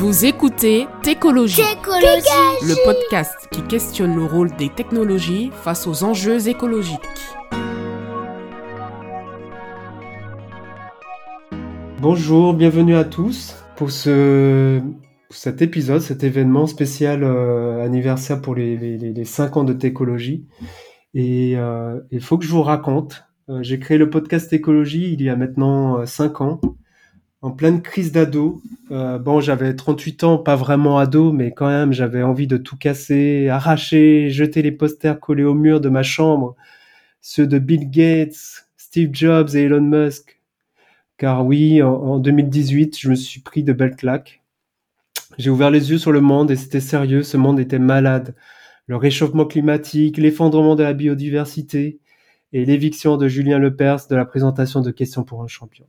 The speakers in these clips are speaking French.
Vous écoutez Técologie, le podcast qui questionne le rôle des technologies face aux enjeux écologiques. Bonjour, bienvenue à tous pour ce, cet épisode, cet événement spécial euh, anniversaire pour les, les, les 5 ans de Técologie. Et euh, il faut que je vous raconte. Euh, J'ai créé le podcast Écologie il y a maintenant 5 ans en pleine crise d'ado. Euh, bon, j'avais 38 ans, pas vraiment ado, mais quand même, j'avais envie de tout casser, arracher, jeter les posters collés au mur de ma chambre, ceux de Bill Gates, Steve Jobs et Elon Musk. Car oui, en, en 2018, je me suis pris de belles claques. J'ai ouvert les yeux sur le monde et c'était sérieux, ce monde était malade. Le réchauffement climatique, l'effondrement de la biodiversité et l'éviction de Julien Lepers de la présentation de Questions pour un champion.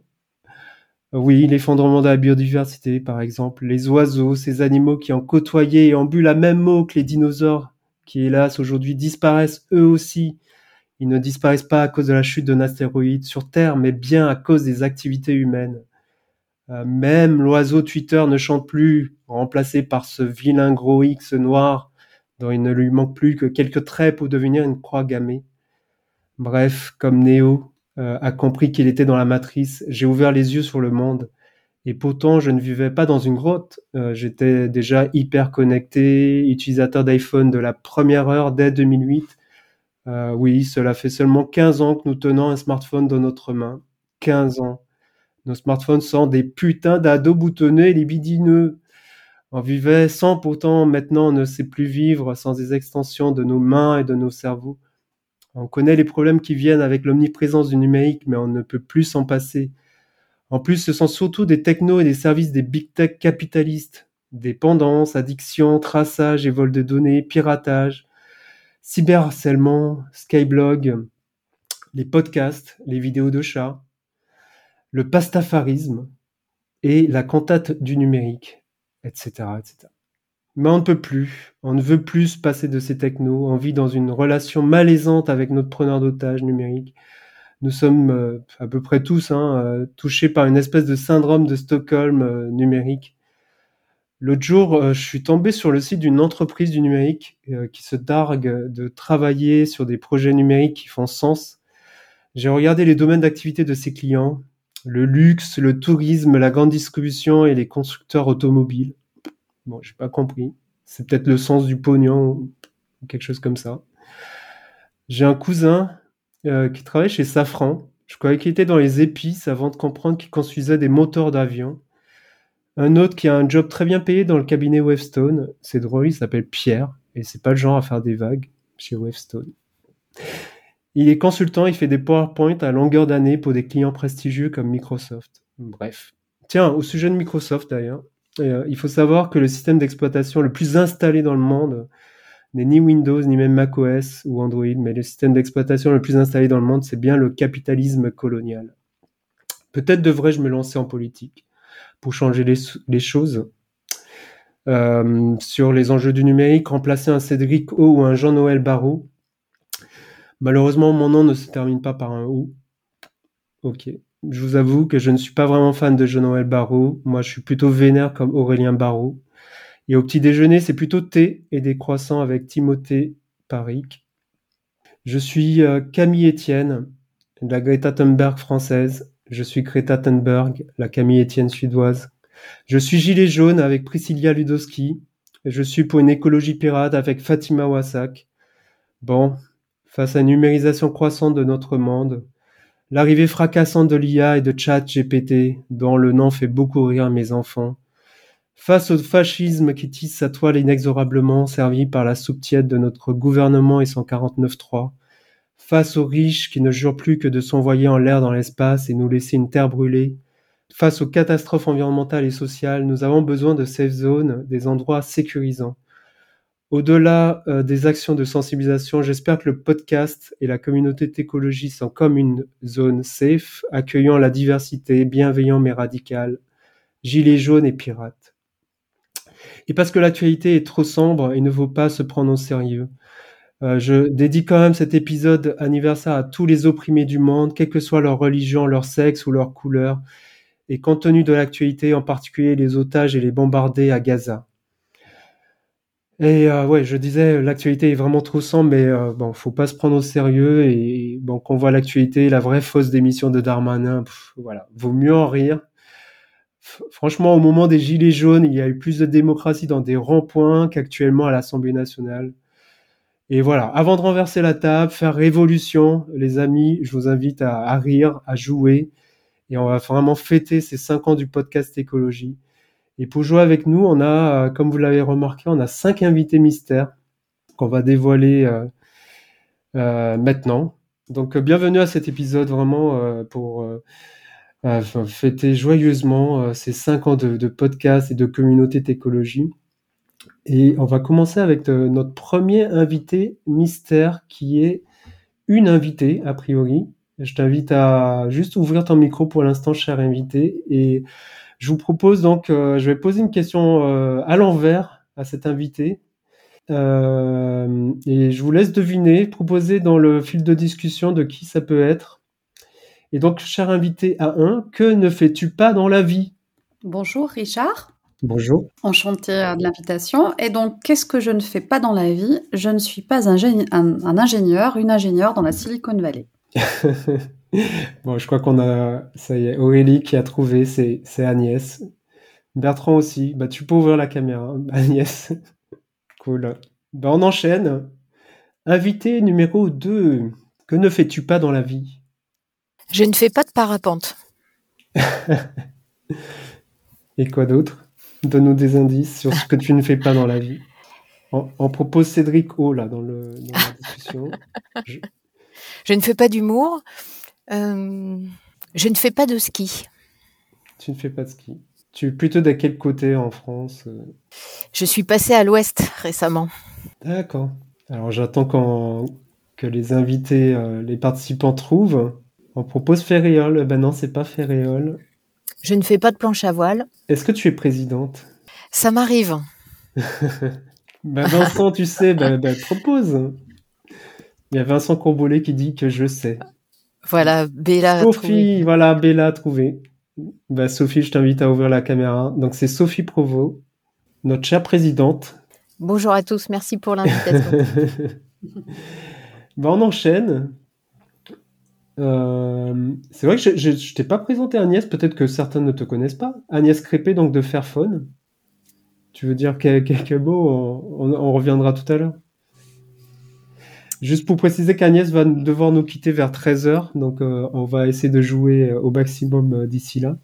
Oui, l'effondrement de la biodiversité, par exemple, les oiseaux, ces animaux qui ont côtoyé et ont bu la même eau que les dinosaures, qui hélas aujourd'hui disparaissent eux aussi. Ils ne disparaissent pas à cause de la chute d'un astéroïde sur Terre, mais bien à cause des activités humaines. Euh, même l'oiseau Twitter ne chante plus, remplacé par ce vilain gros X noir dont il ne lui manque plus que quelques traits pour devenir une croix gammée. Bref, comme Néo, a compris qu'il était dans la matrice. J'ai ouvert les yeux sur le monde. Et pourtant, je ne vivais pas dans une grotte. Euh, J'étais déjà hyper connecté, utilisateur d'iPhone de la première heure dès 2008. Euh, oui, cela fait seulement 15 ans que nous tenons un smartphone dans notre main. 15 ans. Nos smartphones sont des putains d'ados boutonneux et libidineux. On vivait sans, pourtant maintenant on ne sait plus vivre sans des extensions de nos mains et de nos cerveaux. On connaît les problèmes qui viennent avec l'omniprésence du numérique, mais on ne peut plus s'en passer. En plus, ce sont surtout des technos et des services des big tech capitalistes. Dépendance, addiction, traçage et vol de données, piratage, cyberharcèlement, skyblog, les podcasts, les vidéos de chats, le pastafarisme et la cantate du numérique, etc., etc. Mais on ne peut plus, on ne veut plus se passer de ces technos, on vit dans une relation malaisante avec notre preneur d'otages numérique. Nous sommes euh, à peu près tous hein, euh, touchés par une espèce de syndrome de Stockholm euh, numérique. L'autre jour, je suis tombé sur le site d'une entreprise du numérique qui se targue de travailler sur des projets numériques qui font sens. J'ai regardé les domaines d'activité de ses clients, le luxe, le tourisme, la grande distribution et les constructeurs automobiles. Bon, j'ai pas compris. C'est peut-être le sens du pognon ou quelque chose comme ça. J'ai un cousin euh, qui travaille chez Safran. Je croyais qu'il était dans les épices avant de comprendre qu'il construisait des moteurs d'avion. Un autre qui a un job très bien payé dans le cabinet Wavestone. C'est drôle, il s'appelle Pierre et c'est pas le genre à faire des vagues chez Wavestone. Il est consultant, il fait des PowerPoint à longueur d'année pour des clients prestigieux comme Microsoft. Bref. Tiens, au sujet de Microsoft d'ailleurs, euh, il faut savoir que le système d'exploitation le plus installé dans le monde n'est ni Windows, ni même macOS ou Android, mais le système d'exploitation le plus installé dans le monde, c'est bien le capitalisme colonial. Peut-être devrais-je me lancer en politique pour changer les, choses. Euh, sur les enjeux du numérique, remplacer un Cédric O ou un Jean-Noël Barrot. Malheureusement, mon nom ne se termine pas par un O. Ok. Je vous avoue que je ne suis pas vraiment fan de Jean-Noël Barrot. Moi, je suis plutôt vénère comme Aurélien Barrot. Et au petit déjeuner, c'est plutôt thé et des croissants avec Timothée Paric. Je suis euh, Camille Etienne, la Greta Thunberg française. Je suis Greta Thunberg, la Camille Etienne suédoise. Je suis Gilet jaune avec Priscilla Ludowski. Je suis pour une écologie pirate avec Fatima Wassak. Bon, face à une numérisation croissante de notre monde, L'arrivée fracassante de l'IA et de ChatGPT, dont le nom fait beaucoup rire mes enfants. Face au fascisme qui tisse sa toile inexorablement, servi par la soupe tiède de notre gouvernement et son 49.3. Face aux riches qui ne jurent plus que de s'envoyer en l'air dans l'espace et nous laisser une terre brûlée. Face aux catastrophes environnementales et sociales, nous avons besoin de safe zones, des endroits sécurisants. Au-delà euh, des actions de sensibilisation, j'espère que le podcast et la communauté d'écologie sont comme une zone safe, accueillant la diversité, bienveillant mais radical, gilets jaunes et pirates. Et parce que l'actualité est trop sombre et ne vaut pas se prendre au sérieux, euh, je dédie quand même cet épisode anniversaire à tous les opprimés du monde, quelle que soit leur religion, leur sexe ou leur couleur, et compte tenu de l'actualité, en particulier les otages et les bombardés à Gaza. Et euh, ouais, je disais, l'actualité est vraiment trop sombre, mais euh, bon, faut pas se prendre au sérieux. Et bon, qu'on voit l'actualité, la vraie fausse démission de Darmanin, voilà, vaut mieux en rire. franchement, au moment des Gilets jaunes, il y a eu plus de démocratie dans des ronds-points qu'actuellement à l'Assemblée nationale. Et voilà, avant de renverser la table, faire révolution, les amis, je vous invite à, à rire, à jouer. Et on va vraiment fêter ces cinq ans du podcast écologie. Et pour jouer avec nous, on a, euh, comme vous l'avez remarqué, on a cinq invités mystères qu'on va dévoiler euh, euh, maintenant. Donc bienvenue à cet épisode vraiment pour fêter joyeusement ces cinq ans de, podcast et de communauté d'écologie. Et on va commencer avec notre premier invité mystère qui est une invitée a priori. Je t'invite à juste ouvrir ton micro pour l'instant, cher invité, et je vous propose donc, euh, je vais poser une question euh, à l'envers à cet invité. Euh, et je vous laisse deviner, proposer dans le fil de discussion de qui ça peut être. Et donc, cher invité A1, que ne fais-tu pas dans la vie? Bonjour Richard. Bonjour. Enchanté de l'invitation. Et donc, qu'est-ce que je ne fais pas dans la vie? Je ne suis pas un, un ingénieur, une ingénieure dans la Silicon Valley. bon, je crois qu'on a, ça y est, Aurélie qui a trouvé, c'est, Agnès. Bertrand aussi. Bah, tu peux ouvrir la caméra, Agnès. cool. Bah, on enchaîne. Invité numéro 2. Que ne fais-tu pas dans la vie? Je ne fais pas de parapente. Et quoi d'autre? Donne-nous des indices sur ce que tu ne fais pas dans la vie. On, propose Cédric O là dans, le, dans la discussion. Je ne fais pas d'humour. Euh, je ne fais pas de ski. Tu ne fais pas de ski. Tu es plutôt de quel côté en France euh? Je suis passé à l'ouest récemment. D'accord. Alors j'attends que les invités, euh, les participants trouvent. On propose Ferréol. Ben non, c'est pas Ferréol. Je ne fais pas de planche à voile. Est-ce que tu es présidente? Ça m'arrive. ben Vincent, tu sais, ben, ben, propose. Il y a Vincent Courbolet qui dit que je sais. Voilà, Bella. Sophie, voilà, Bella a trouvé. Bah, Sophie, je t'invite à ouvrir la caméra. Donc, c'est Sophie Provo, notre chère présidente. Bonjour à tous, merci pour l'invitation. bah, on enchaîne. Euh, c'est vrai que je, ne t'ai pas présenté Agnès, peut-être que certains ne te connaissent pas. Agnès Crépé, donc de Fairphone. Tu veux dire quelques mots on reviendra tout à l'heure. Juste pour préciser qu'Agnès va devoir nous quitter vers 13h, donc euh, on va essayer de jouer euh, au maximum euh, d'ici là.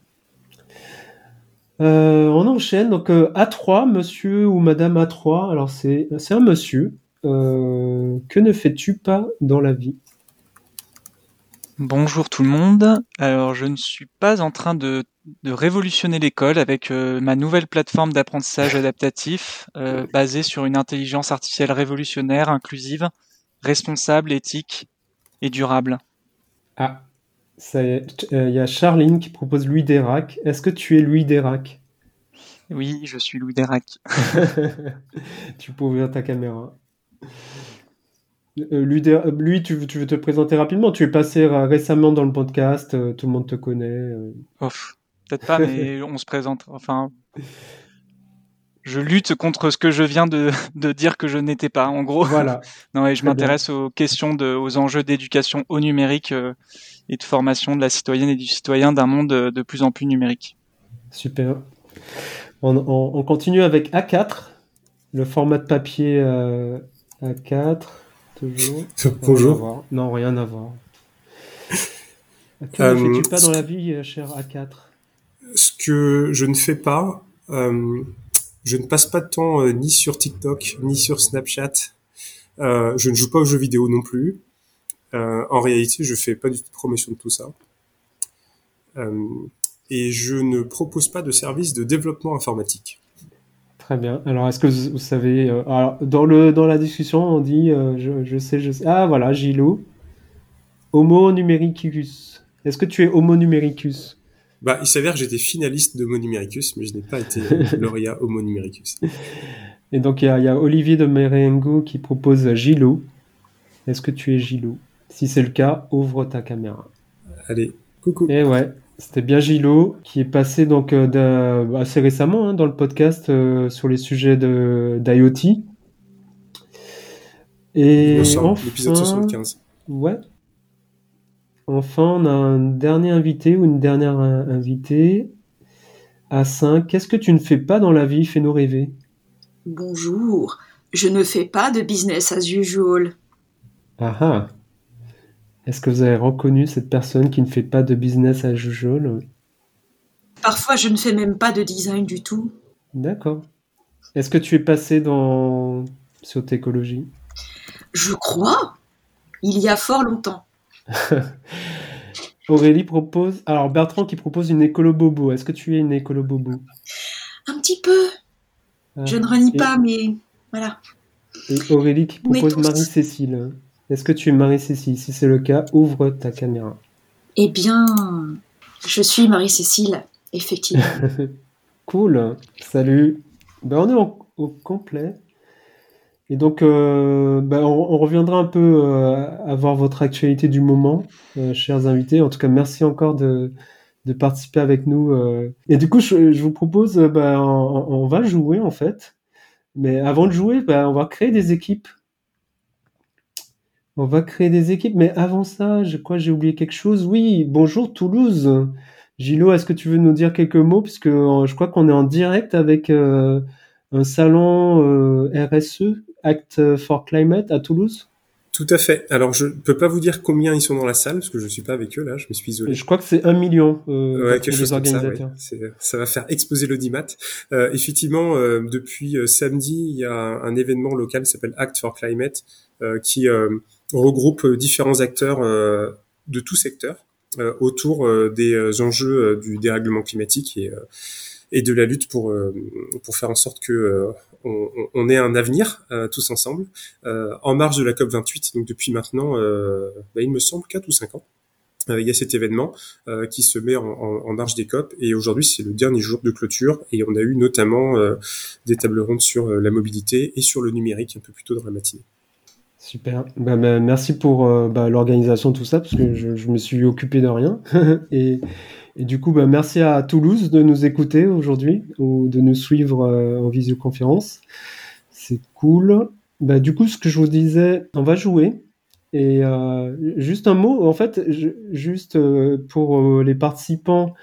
on enchaîne, donc A3, monsieur ou madame A3, alors c'est un monsieur. que ne fais-tu pas dans la vie? Bonjour tout le monde. Alors je ne suis pas en train de, révolutionner l'école avec ma nouvelle plateforme d'apprentissage adaptatif basée sur une intelligence artificielle révolutionnaire, inclusive, responsable, éthique et durable. Ah, il euh, y a Charline qui propose Louis Dérac. Est-ce que tu es Louis Dérac? Oui, je suis Louis Dérac. tu peux ouvrir ta caméra. Euh, lui, lui tu, veux te présenter rapidement? Tu es passé récemment dans le podcast, euh, tout le monde te connaît. Peut-être pas, mais on se présente. Enfin, je lutte contre ce que je viens de, dire que je n'étais pas, en gros. Voilà. non, et je m'intéresse aux questions de, aux enjeux d'éducation au numérique euh, et de formation de la citoyenne et du citoyen d'un monde euh, de, plus en plus numérique. Super. On, continue avec A4, le format de papier euh, A4, toujours. Bonjour. Non, rien à voir. Que ne fais-tu pas dans la vie, cher A4 Ce que je ne fais pas, je ne passe pas de temps euh, ni sur TikTok, ni sur Snapchat. Euh, je ne joue pas aux jeux vidéo non plus. Euh, en réalité, je fais pas du tout de promotion de tout ça. et je ne propose pas de service de développement informatique. Très bien. Alors, est-ce que vous, savez, dans le dans la discussion, on dit, je, sais, je sais. Ah voilà, Gilou. Homo numericus. Est-ce que tu es Homo numericus bah, il s'avère que j'étais finaliste de Homo Numericus, mais je n'ai pas été lauréat Homo Numericus. Et donc, il y, a Olivier de Merengo qui propose Gilou. Est-ce que tu es Gilou? Si c'est le cas, ouvre ta caméra. Allez, coucou. Et ouais, C'était bien Gilo qui est passé donc assez récemment hein, dans le podcast sur les sujets d'IoT. Et enfin, l'épisode 75. Ouais. Enfin, on a un dernier invité ou une dernière invitée. À 5, qu'est-ce que tu ne fais pas dans la vie? Fais-nous rêver. Bonjour, je ne fais pas de business as usual. Ah ah. Est-ce que vous avez reconnu cette personne qui ne fait pas de business as usual? Parfois, je ne fais même pas de design du tout. D'accord. Est-ce que tu es passé dans sur écologie je crois. Il y a fort longtemps. Aurélie propose. Alors Bertrand qui propose une écolo bobo. Est-ce que tu es une écolo bobo? Un petit peu. Ah. Je ne renie pas, mais voilà. Et Aurélie qui propose Marie-Cécile. Est-ce que tu es Marie-Cécile? Si c'est le cas, ouvre ta caméra. Eh bien, je suis Marie-Cécile, effectivement. cool. Salut. Ben, on est au complet. Et donc, euh, bah, on, reviendra un peu euh, à voir votre actualité du moment, euh, chers invités. En tout cas, merci encore de, de participer avec nous. Et du coup, je, je vous propose, bah, on, va jouer en fait. Mais avant de jouer, bah, on va créer des équipes. On va créer des équipes. Mais avant ça, je crois j'ai oublié quelque chose. Oui, bonjour Toulouse. Gilo, est-ce que tu veux nous dire quelques mots? Puisque je crois qu'on est en direct avec un salon RSE Act for Climate à Toulouse? Tout à fait. Alors je peux pas vous dire combien ils sont dans la salle parce que je suis pas avec eux là. Je me suis isolé. je crois que c'est un million euh, ouais, quelque organisateurs. Ça, ça, va faire exploser l'audimat. Euh, effectivement, euh, depuis euh, samedi, il y a un, événement local qui s'appelle Act for Climate euh, qui regroupe différents acteurs de tout secteur autour des enjeux du dérèglement climatique et et de la lutte pour pour faire en sorte que on, on ait un avenir euh, tous ensemble euh, en marge de la COP 28. Donc depuis maintenant, euh, bah, il me semble 4 ou 5 ans. il y a cet événement qui se met en, en, marge des COP et aujourd'hui c'est le dernier jour de clôture et on a eu notamment des tables rondes sur la mobilité et sur le numérique un peu plus tôt dans la matinée. Super. Bah, bah, merci pour bah, l'organisation tout ça parce que je, je, me suis occupé de rien et, et du coup, bah, merci à Toulouse de nous écouter aujourd'hui ou de nous suivre euh, en visioconférence. C'est cool. Bah, du coup, ce que je vous disais, on va jouer. Et euh, juste un mot, en fait, juste euh, pour les participants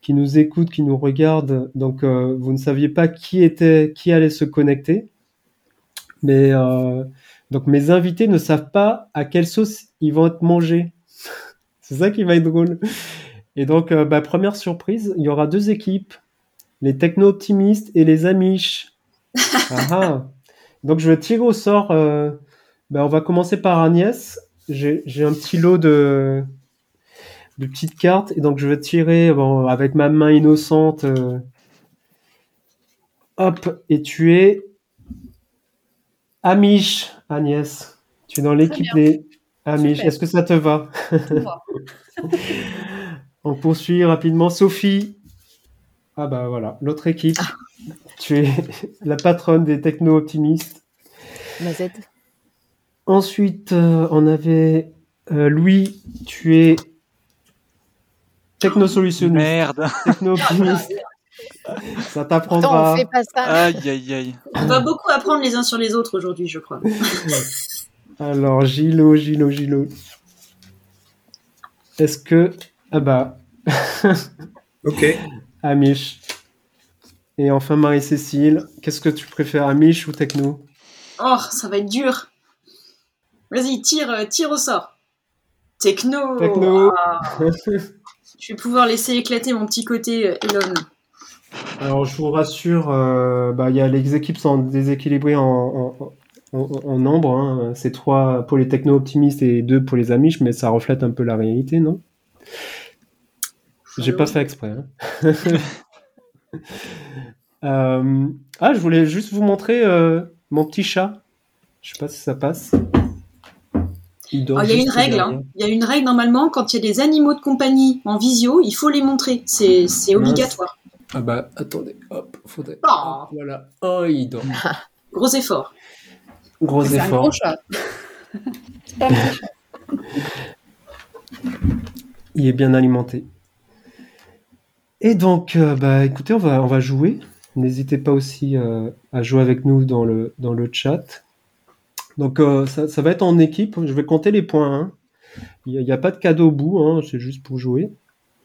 qui nous écoutent, qui nous regardent, donc vous ne saviez pas qui était, qui allait se connecter, mais donc mes invités ne savent pas à quelle sauce ils vont être mangés. C'est ça qui va être drôle. Et donc, euh, bah, première surprise, il y aura deux équipes, les techno-optimistes et les amish. Ah, ah. Donc, je vais tirer au sort. Euh, bah, on va commencer par Agnès. J'ai un petit lot de, de petites cartes. Et donc, je vais tirer bon, avec ma main innocente. Euh, hop, et tu es Amish, Agnès. Tu es dans l'équipe des Amish. Est-ce que ça te va On poursuit rapidement. Sophie. Ah bah voilà, l'autre équipe. Ah. Tu es la patronne des techno-optimistes. Z. Ensuite, euh, on avait euh, Louis. Tu es techno-solutionniste. Merde. Techno-optimiste. ça t'apprendra. on fait pas ça. Aïe, aïe, aïe. On va beaucoup apprendre les uns sur les autres aujourd'hui, je crois. Alors, Gilo, Gilo, Gilo. Est-ce que ah bah. ok. Amish. Et enfin Marie-Cécile, qu'est-ce que tu préfères, Amish ou Techno? Oh, ça va être dur. Vas-y, tire, euh, tire au sort. Techno. Techno. Ah. je vais pouvoir laisser éclater mon petit côté euh, Elon. Alors je vous rassure, euh, bah, y a, les équipes sont déséquilibrées en, en, nombre. Hein. C'est trois pour les techno-optimistes et deux pour les Amish, mais ça reflète un peu la réalité, non? J'ai pas fait exprès. Hein. Euh, ah, je voulais juste vous montrer euh, mon petit chat. Je sais pas si ça passe. Il, y a une règle. Hein. Il y a une règle normalement quand il y a des animaux de compagnie en visio, il faut les montrer. C'est obligatoire. Ah bah attendez, hop, faudrait. Oh. Voilà. Oh, il dort. Gros effort. Gros effort. Un gros chat. il est bien alimenté. Et donc, bah, écoutez, on va, jouer. N'hésitez pas aussi à jouer avec nous dans le, chat. Donc, ça, ça, va être en équipe. Je vais compter les points. Hein. Il n'y a, pas de cadeau au bout, hein, c'est juste pour jouer.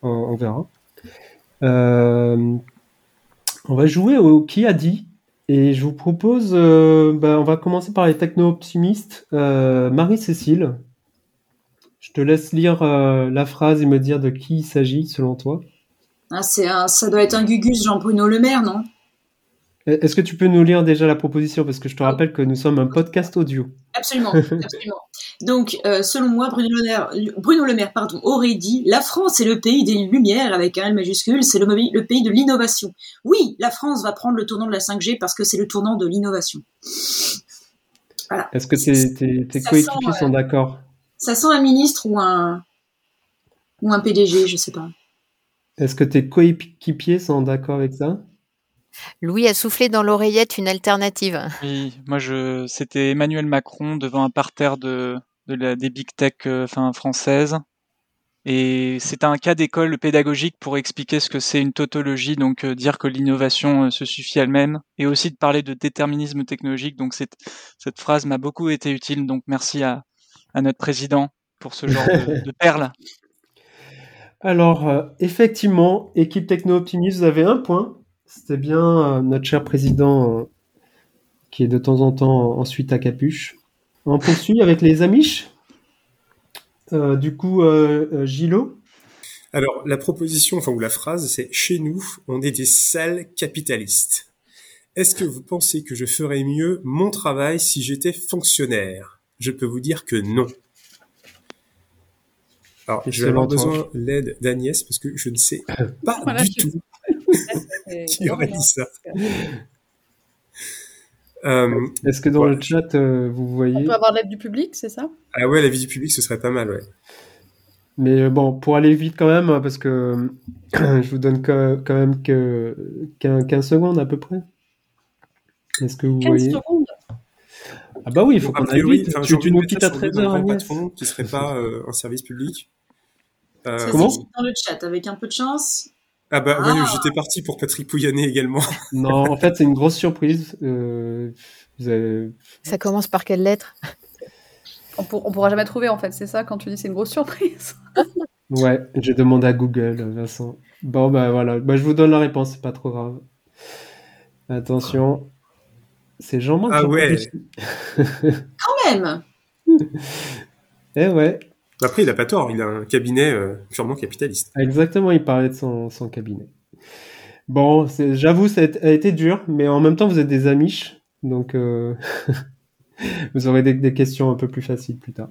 On, verra. Euh, on va jouer au qui a dit. Et je vous propose, euh, bah, on va commencer par les techno-optimistes. Euh, Marie-Cécile, je te laisse lire la phrase et me dire de qui il s'agit selon toi. Ah, c'est ça doit être un Gugus Jean-Bruno Le Maire, non? Est-ce que tu peux nous lire déjà la proposition? Parce que je te rappelle que nous sommes un podcast audio. Absolument, absolument. Donc, euh, selon moi, Bruno Le, Maire, Bruno Le Maire pardon, aurait dit La France est le pays des lumières, avec un L majuscule, c'est le, le, pays de l'innovation. Oui, la France va prendre le tournant de la 5G parce que c'est le tournant de l'innovation. Voilà. Est-ce que tes, coéquipiers sont d'accord? Ça sent un ministre ou un, ou un PDG, je sais pas. Est-ce que tes coéquipiers sont d'accord avec ça? Louis a soufflé dans l'oreillette une alternative. Oui, moi je, c'était Emmanuel Macron devant un parterre de, de la, des big tech euh, enfin, françaises. Et c'est un cas d'école pédagogique pour expliquer ce que c'est une tautologie, donc euh, dire que l'innovation euh, se suffit elle-même, et aussi de parler de déterminisme technologique. Donc cette, cette phrase m'a beaucoup été utile. Donc merci à, à notre président pour ce genre de, de perles. Alors, effectivement, équipe techno-optimiste, vous avez un point. C'était bien euh, notre cher président euh, qui est de temps en temps ensuite à capuche. On poursuit avec les Amish. Euh, du coup, Gilo. Alors, la proposition, enfin, ou la phrase, c'est Chez nous, on est des sales capitalistes. Est-ce que vous pensez que je ferais mieux mon travail si j'étais fonctionnaire? Je peux vous dire que non. Alors, je vais avoir besoin de l'aide d'Agnès parce que je ne sais pas du tout qui aurait dit ça euh, Est-ce que dans le chat, euh, vous voyez... On peut avoir l'aide du public, c'est ça? Ah ouais, l'avis du public, ce serait pas mal, ouais. Mais euh, bon, pour aller vite quand même, parce que je vous donne quand même que 15 secondes à peu près. Est-ce que vous 15 voyez? secondes? Ah bah oui, il faut qu'on aille vite. Tu, tu nous quittes à 13h, patron qui serait pas un service public. Comment Dans le chat, avec un peu de chance, ah bah oui, ah. j'étais parti pour Patrick Pouyanné également. non, en fait, c'est une grosse surprise. Euh, ça commence par quelle lettre? On, pour, pourra jamais trouver en fait, c'est ça quand tu dis c'est une grosse surprise. ouais, j'ai demandé à Google, Vincent. Bon bah voilà, bah, je vous donne la réponse, c'est pas trop grave. Attention, c'est Jean-Marc. Ah ouais. Quand même. eh ouais. Après, il a pas tort, il a un cabinet euh, purement capitaliste. Exactement, il parlait de son, cabinet. Bon, j'avoue, ça a été dur, mais en même temps, vous êtes des amiches, donc euh, vous aurez des, questions un peu plus faciles plus tard.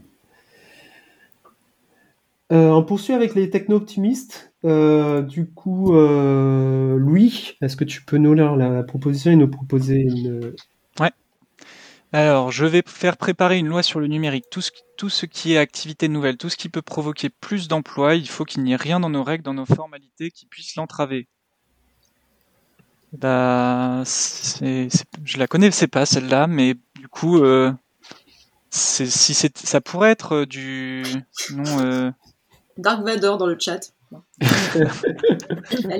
Euh, on poursuit avec les techno-optimistes. du coup, Louis, est-ce que tu peux nous lire la proposition et nous proposer une, alors, je vais faire préparer une loi sur le numérique. Tout ce, qui est activité nouvelle, tout ce qui peut provoquer plus d'emplois, il faut qu'il n'y ait rien dans nos règles, dans nos formalités qui puisse l'entraver. Bah, je la connais, c'est pas celle-là, mais du coup, euh, si ça pourrait être euh, du, euh, Dark Vador dans le chat.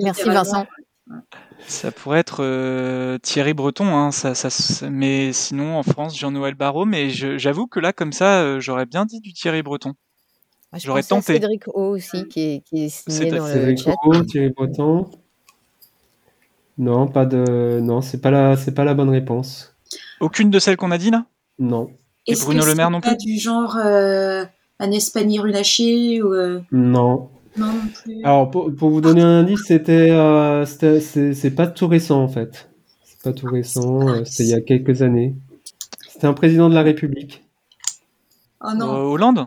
Merci Vincent. Ça pourrait être euh, Thierry Breton, hein, ça, ça, mais sinon en France Jean-Noël Barrot, mais j'avoue que là comme ça euh, j'aurais bien dit du Thierry Breton. j'aurais tenté. Cédric O aussi qui est, qui signé dans Cédric le O, Thierry Breton. Non, pas de, non, c'est pas la, c'est pas la bonne réponse. Aucune de celles qu'on a dit là? Non. Et Bruno Le Maire non plus? Pas du genre euh, Agnès Pannier-Runacher ou. Euh, non. Alors, pour, vous donner un indice, c'était, euh, c'est pas tout récent en fait. C'est pas tout récent, euh, c'était il y a quelques années. C'était un président de la République. Oh non. Euh, Hollande?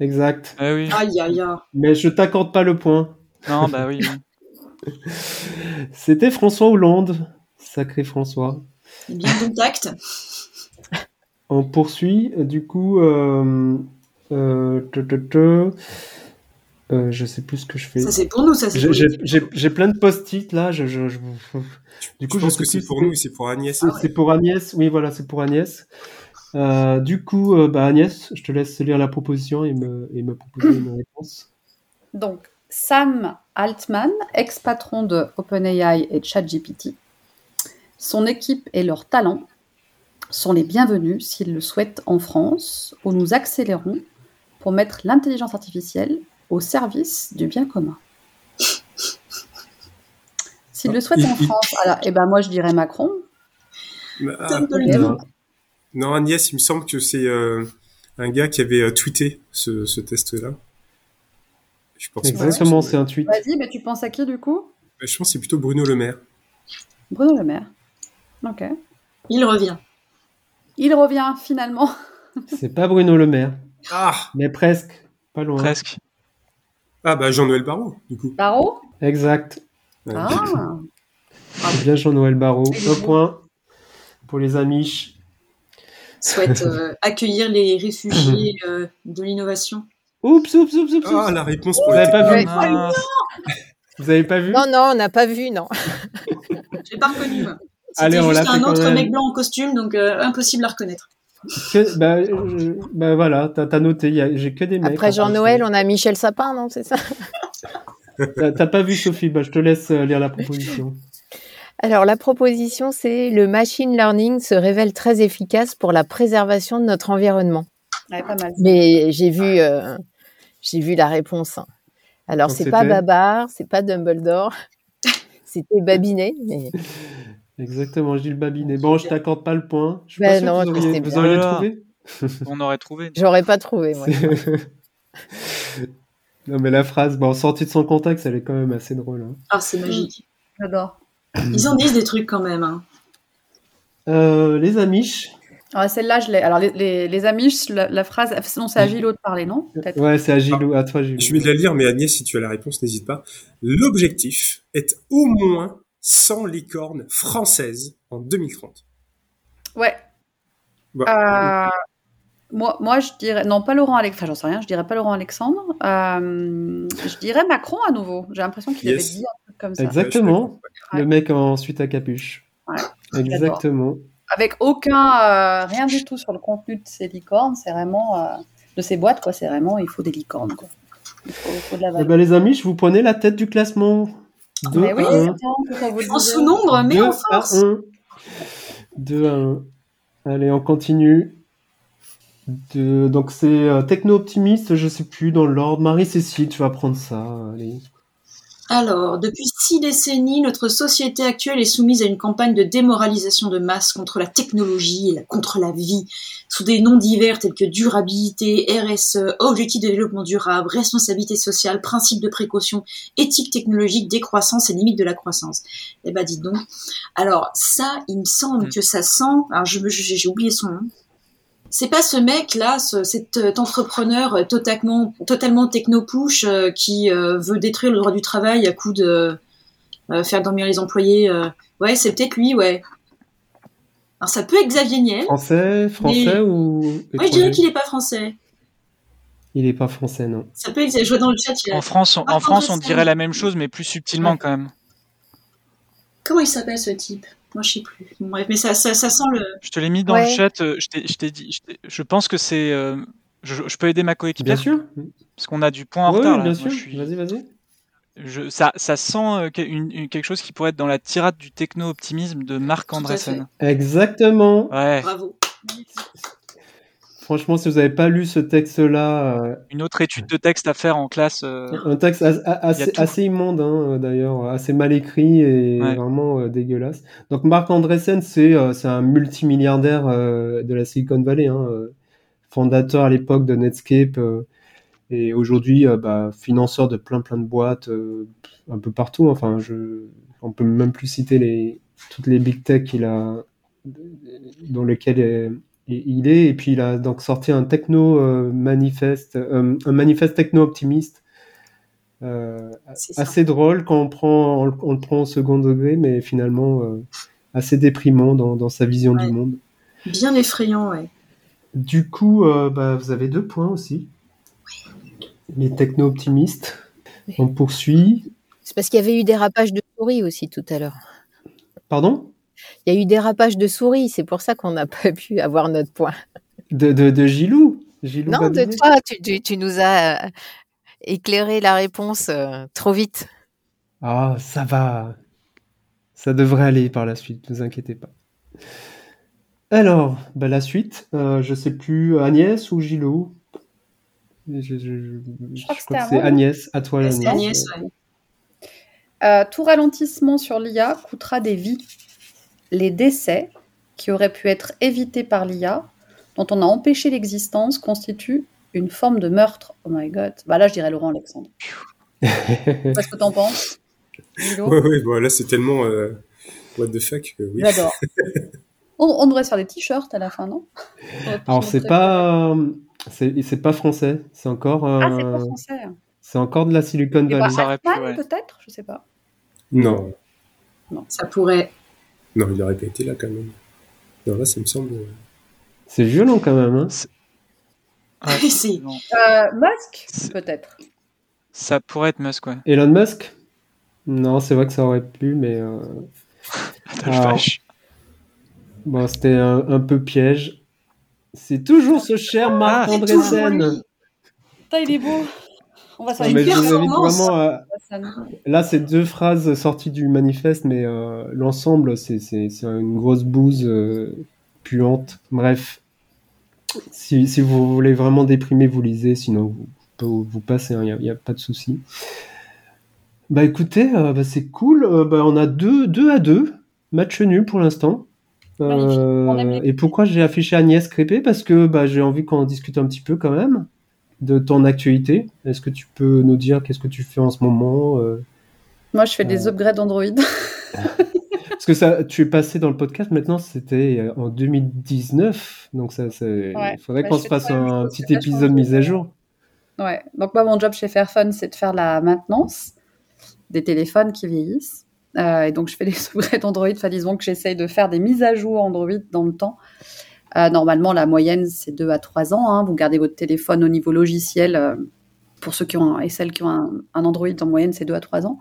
Exact. Ah oui. Aïe, aïe, aïe. Mais je t'accorde pas le point. Non, bah oui. c'était François Hollande. Sacré François. Bien contact. On poursuit, du coup. Euh, euh, euh, je sais plus ce que je fais. Ça c'est pour nous, ça c'est J'ai plein de post-it là. Je, je, Du coup, je pense que c'est pour nous, c'est pour Agnès. C'est pour Agnès, oui, voilà, c'est pour Agnès. Euh, du coup, euh, bah, Agnès, je te laisse lire la proposition et me, et me proposer une réponse. Donc, Sam Altman, ex-patron de OpenAI et ChatGPT. Son équipe et leurs talents sont les bienvenus s'ils le souhaitent en France, où nous accélérons pour mettre l'intelligence artificielle au service du bien commun. S'ils le souhaitent en France, alors, eh ben moi je dirais Macron. Ah, non, Agnès, il me semble que c'est euh, un gars qui avait euh, tweeté ce, test-là. Je pense Exactement, c'est un tweet. Vas-y, mais tu penses à qui du coup? Bah, Je pense que c'est plutôt Bruno Le Maire. Bruno Le Maire. Ok. Il revient. Il revient finalement. c'est pas Bruno Le Maire. Ah Mais presque. Pas loin. Presque. Ah bah Jean-Noël Barrot, du coup. Barrot? Exact. Ah. C'est bien Jean-Noël Barrot. Un point pour les Amish. Souhaite euh, accueillir les réfugiés euh, de l'innovation. Oups, oups, oups, oups. Ah, la réponse pour Vous n'avez pas vu Vous avez pas vu? Non, non, on n'a pas vu, non. J'ai pas reconnu. Allez, on juste un autre mec blanc en costume, donc euh, impossible à reconnaître. Bah, bah, voilà, t'as noté, j'ai que des mecs. Après Jean-Noël, on a Michel Sapin, non C'est ça? T'as pas vu Sophie? Bah je te laisse lire la proposition. Alors la proposition, c'est le machine learning se révèle très efficace pour la préservation de notre environnement. Ouais, pas mal. Mais j'ai vu, euh, j'ai vu la réponse. Hein. Alors c'est pas Babar, c'est pas Dumbledore, c'était Babinet. Mais... Exactement, Gilles Babinet. Bon, je t'accorde pas le point. Je ben non, vous auriez, vous auriez trouvé On aurait trouvé. J'aurais pas trouvé, moi. non, mais la phrase, bon, sortie de son contexte, elle est quand même assez drôle. Hein. Ah, c'est magique. J'adore. Ils en disent des trucs quand même. Hein. Euh, les Amish. Ah, celle-là, je l'ai. Alors, les, les, Amish, la, phrase. Sinon, c'est à Gilot de parler, non? Ouais, c'est à Gilot. À toi, Je vais la lire, mais Agnès, si tu as la réponse, n'hésite pas. L'objectif est au moins 100 licornes françaises en 2030. Ouais. Bah, euh, moi, moi, je dirais. Non, pas Laurent Alexandre. Enfin, j'en sais rien, je dirais pas Laurent Alexandre. Euh, je dirais Macron à nouveau. J'ai l'impression qu'il avait dit un truc comme ça. Exactement. Le mec ensuite à capuche. Exactement. Avec aucun, euh, rien du tout sur le contenu de ces licornes, c'est vraiment, euh, de ces boîtes, quoi, c'est vraiment, il faut des licornes, quoi. Il faut, de la eh ben, les amis, je vous prenais la tête du classement. Mais oui, en sous-nombre, mais en force. 2 à 1. Allez, on continue. De... Donc c'est euh, techno-optimiste, je sais plus dans l'ordre. Marie-Cécile, tu vas prendre ça. Allez. Alors, depuis six décennies, notre société actuelle est soumise à une campagne de démoralisation de masse contre la technologie et contre la vie, sous des noms divers tels que durabilité, RSE, objectifs de développement durable, responsabilité sociale, principe de précaution, éthique technologique, décroissance et limite de la croissance. Eh ben, dites donc. Alors, ça, il me semble mm. que ça sent, alors j'ai oublié son nom, c'est pas ce mec là, cet euh, entrepreneur euh, totalement, totalement techno-push euh, qui veut détruire le droit du travail à coup de faire dormir les employés. Ouais, c'est peut-être lui, ouais. Alors ça peut être Xavier Niel. Français, français ou Ouais, je dirais qu'il est pas français. Il est pas français, non. Ça peut être. Je vois dans le chat. En France, on, en France, on dirait la même chose, mais plus subtilement quand même. Comment il s'appelle ce type? Moi, je sais plus. bref, mais ça, ça, ça, sent le. Je te l'ai mis dans le chat. Euh, je t'ai dit. Je, pense que c'est. Euh, je, peux aider ma coéquipière. Bien sûr. Parce qu'on a du point en retard. bien sûr. Vas-y, vas-y. Je, ça, ça sent euh, une, quelque chose qui pourrait être dans la tirade du techno-optimisme de Marc Andreessen. Exactement. Ouais. Bravo. Franchement, si vous n'avez pas lu ce texte-là. Euh, Une autre étude de texte à faire en classe. Euh, un texte assez, immonde, hein, d'ailleurs, assez mal écrit et vraiment euh, dégueulasse. Donc, Marc Andreessen, c'est un multimilliardaire de la Silicon Valley, hein, fondateur à l'époque de Netscape et aujourd'hui bah, financeur de plein plein de boîtes un peu partout. Enfin, je, on peut même plus citer les, toutes les big tech qu'il a, dans lesquelles il est, et puis il a donc sorti un techno euh, manifeste, euh, un manifeste techno optimiste, euh, assez drôle quand on prend, on, le prend au second degré, mais finalement assez déprimant dans, sa vision du monde. Bien effrayant, ouais. Du coup, bah, vous avez deux points aussi. Les techno-optimistes. On poursuit. C'est parce qu'il y avait eu des rapages de souris aussi tout à l'heure. Pardon? Il y a eu dérapage de souris, c'est pour ça qu'on n'a pas pu avoir notre point. De, de, Gilou, Non, de toi, tu, tu, nous as euh, éclairé la réponse euh, trop vite. Ah, ça va. Ça devrait aller par la suite, ne vous inquiétez pas. Alors, bah, la suite, euh, je sais plus, Agnès ou Gilou? Je, crois que, c'est Agnès, à toi Agnès. Agnès euh, tout ralentissement sur l'IA coûtera des vies. Les décès, qui auraient pu être évités par l'IA, dont on a empêché l'existence, constituent une forme de meurtre. Oh my god. Bah là, je dirais Laurent Alexandre. Qu'est-ce que t'en penses Oui, oui, bon, là, c'est tellement euh, what the fuck que oui. J'adore. on, devrait se faire des t-shirts à la fin, non? Alors, c'est pas, c'est pas français. C'est encore. Ah, c'est pas français. C'est encore de la Silicon Valley. Bah, peut-être, je sais pas. Non. Non. Ça pourrait. Non, il aurait pas été là quand même. Non, là, ça me semble. C'est violent quand même. Hein ah, si. Euh, Musk, peut-être. Ça pourrait être Musk, ouais. Elon Musk? Non, c'est vrai que ça aurait pu, mais. Euh... bon, c'était un, peu piège. C'est toujours ce cher Marc ah, il est beau. On va faire une vraiment Là, c'est deux phrases sorties du manifeste, mais euh, l'ensemble, c'est une grosse bouse euh, puante. Bref, si, si, vous voulez vraiment déprimer, vous lisez, sinon vous, vous passez, il hein, n'y a, pas de souci. Bah écoutez, euh, bah, c'est cool. bah, on a deux, deux à deux. Match nul pour l'instant. et pourquoi j'ai affiché Agnès Crépé? Parce que bah, j'ai envie qu'on en discute un petit peu quand même de ton actualité. Est-ce que tu peux nous dire qu'est-ce que tu fais en ce moment euh, Moi, je fais des euh, upgrades Android. Parce que ça, tu es passé dans le podcast maintenant, c'était euh, en 2019, donc ça, il faudrait bah, qu'on se fasse un, petit épisode mise à jour. Ouais, donc moi, mon job chez Fairphone, c'est de faire la maintenance des téléphones qui vieillissent. et donc, je fais des upgrades Android, enfin, disons que j'essaye de faire des mises à jour Android dans le temps. Euh, normalement, la moyenne, c'est 2 à 3 ans. Hein. Vous gardez votre téléphone au niveau logiciel. Euh, pour ceux qui ont et celles qui ont un, Android, en moyenne, c'est 2 à 3 ans.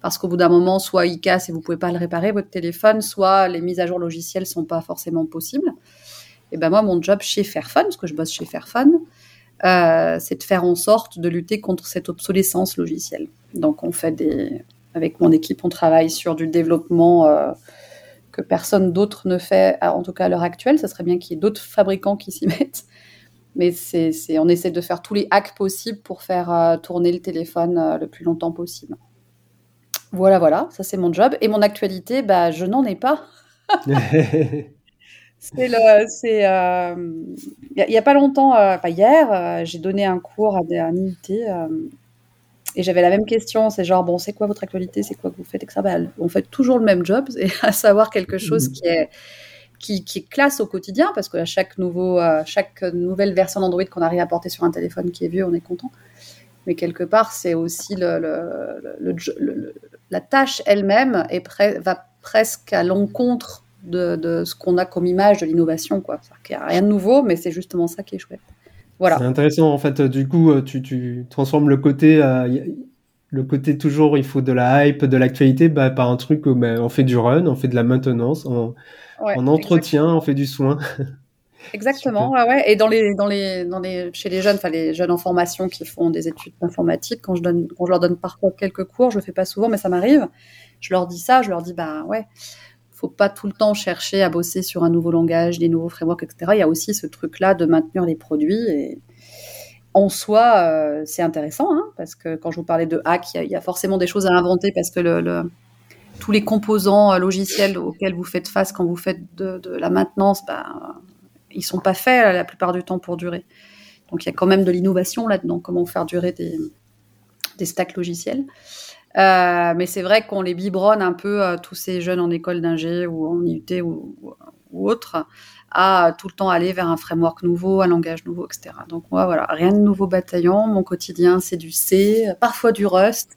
Parce qu'au bout d'un moment, soit il casse et vous pouvez pas le réparer, votre téléphone, soit les mises à jour logicielles sont pas forcément possibles. Et ben moi, mon job chez Fairphone, parce que je bosse chez Fairphone, euh, c'est de faire en sorte de lutter contre cette obsolescence logicielle. Donc, on fait des, avec mon équipe, on travaille sur du développement que personne d'autre ne fait, en tout cas à l'heure actuelle. Ça serait bien qu'il y ait d'autres fabricants qui s'y mettent. Mais c'est, on essaie de faire tous les hacks possibles pour faire euh, tourner le téléphone euh, le plus longtemps possible. Voilà, voilà, ça c'est mon job. Et mon actualité, bah, je n'en ai pas. c'est le, c'est, euh, il n'y a, pas longtemps, enfin hier, j'ai donné un cours à, un IUT et j'avais la même question, c'est genre, bon, c'est quoi votre actualité, c'est quoi que vous faites, etc. Bah, on fait toujours le même job, et à savoir quelque chose qui est, qui, qui est classe au quotidien, parce que à chaque, nouveau, euh, chaque nouvelle version d'Android qu'on arrive à porter sur un téléphone qui est vieux, on est content. Mais quelque part, c'est aussi le, le, la tâche elle-même va presque à l'encontre de, de, ce qu'on a comme image de l'innovation. Il n'y a rien de nouveau, mais c'est justement ça qui est chouette. C'est intéressant en fait. Du coup, euh, tu, tu transformes le côté, euh, le côté toujours, il faut de la hype, de l'actualité, bah, par un truc où bah, on fait du run, on fait de la maintenance, on, entretient, on fait du soin. Exactement, ouais, ouais. Et dans les, dans les, dans les, chez les jeunes, enfin les jeunes en formation qui font des études d'informatique, quand je donne, quand je leur donne parfois quelques cours, je le fais pas souvent, mais ça m'arrive. Je leur dis ça, je leur dis bah ouais, faut pas tout le temps chercher à bosser sur un nouveau langage, des nouveaux frameworks, etc. Il y a aussi ce truc-là de maintenir les produits. Et en soi, euh, c'est intéressant, hein, parce que quand je vous parlais de hack, il y, a forcément des choses à inventer parce que tous les composants euh, logiciels auxquels vous faites face quand vous faites de, la maintenance, ben, ils sont pas faits la plupart du temps pour durer. Donc il y a quand même de l'innovation là-dedans, comment faire durer des stacks logiciels. Euh, mais c'est vrai qu'on les biberonne un peu, euh, tous ces jeunes en école d'ingé ou en IUT ou, ou, autre, à tout le temps aller vers un framework nouveau, un langage nouveau, etc. Donc moi, voilà, rien de nouveau bataillon. Mon quotidien, c'est du C, parfois du Rust.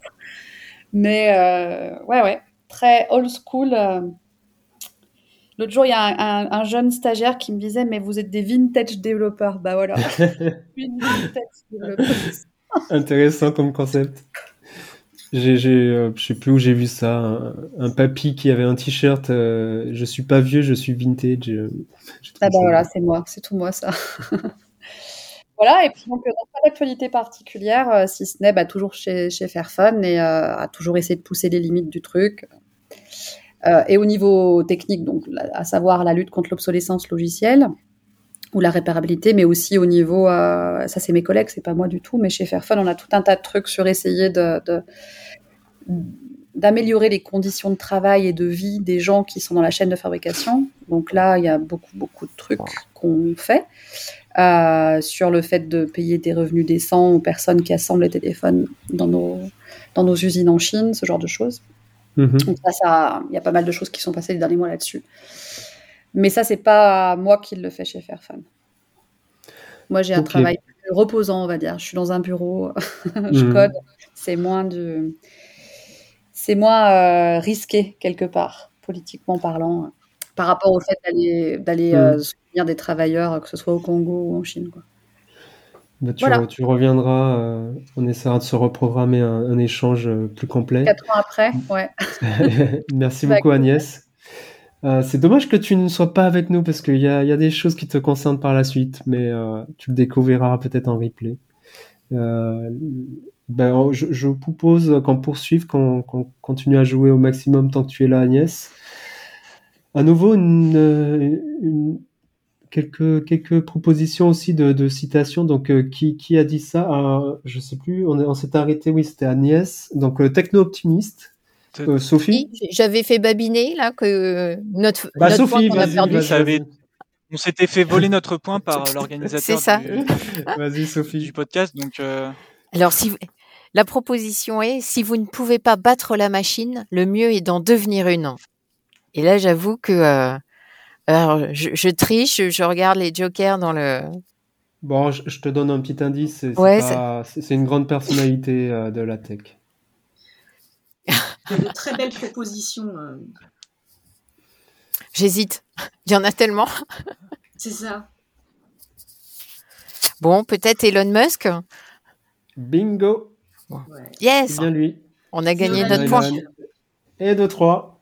Mais euh, ouais, ouais, très old school. L'autre jour, il y a un, un, jeune stagiaire qui me disait Mais vous êtes des vintage développeurs. Bah voilà. Intéressant comme concept. J'ai, j'ai, euh, je sais plus où j'ai vu ça, un, papy qui avait un t-shirt. Euh, je suis pas vieux, je suis vintage. ah bah voilà, c'est moi, c'est tout moi ça. voilà, et puis donc, pas d'actualité particulière, si ce n'est bah, toujours chez, chez Fairphone et à toujours essayer de pousser les limites du truc. et au niveau technique, donc, à savoir la lutte contre l'obsolescence logicielle ou la réparabilité, mais aussi au niveau, ça c'est mes collègues, c'est pas moi du tout, mais chez Fairphone, on a tout un tas de trucs sur essayer de d'améliorer les conditions de travail et de vie des gens qui sont dans la chaîne de fabrication. Donc là, il y a beaucoup, beaucoup de trucs qu'on fait euh, sur le fait de payer des revenus décents aux personnes qui assemblent les téléphones dans nos, dans nos usines en Chine, ce genre de choses. Mhm. Donc ça, il y a pas mal de choses qui sont passées les derniers mois là-dessus. Mais ça, c'est pas moi qui le fais chez Fairphone. Moi, j'ai un travail reposant, on va dire. Je suis dans un bureau, je mhm. code. C'est moins de c'est moins euh, risqué quelque part, politiquement parlant, par rapport au fait d'aller d'aller euh, soutenir des travailleurs, que ce soit au Congo ou en Chine. Quoi. Bah, tu, reviendras, euh, on essaiera de se reprogrammer un, échange plus complet. Quatre ans après, ouais. Merci beaucoup Agnès. C'est dommage que tu ne sois pas avec nous parce qu'il y, y a, des choses qui te concernent par la suite, mais tu le découvriras peut-être en replay. Ben, je, je, propose qu'on poursuive, qu'on continue à jouer au maximum tant que tu es là, Agnès. À nouveau, une, quelques, quelques propositions aussi de, de citations. Donc, euh, qui, qui, a dit ça? Ah, Je sais plus. On, on s'est arrêté. Oui, c'était Agnès. Donc, euh, techno-optimiste. Euh, Sophie J'avais fait babiner là que notre, bah, notre Sophie, point perdu. On s'était fait voler notre point par l'organisateur du, du podcast. Donc, Alors, si, la proposition est, si vous ne pouvez pas battre la machine, le mieux est d'en devenir une. Et là, j'avoue que euh, alors, je, triche, je regarde les jokers dans le. Bon, je, te donne un petit indice. C'est une grande personnalité euh, de la tech. Il y a de très belles propositions. Euh. J'hésite. Il y en a tellement. C'est ça. Bon, peut-être Elon Musk. Bingo. Yes. bien lui. On a gagné notre point. Et de 3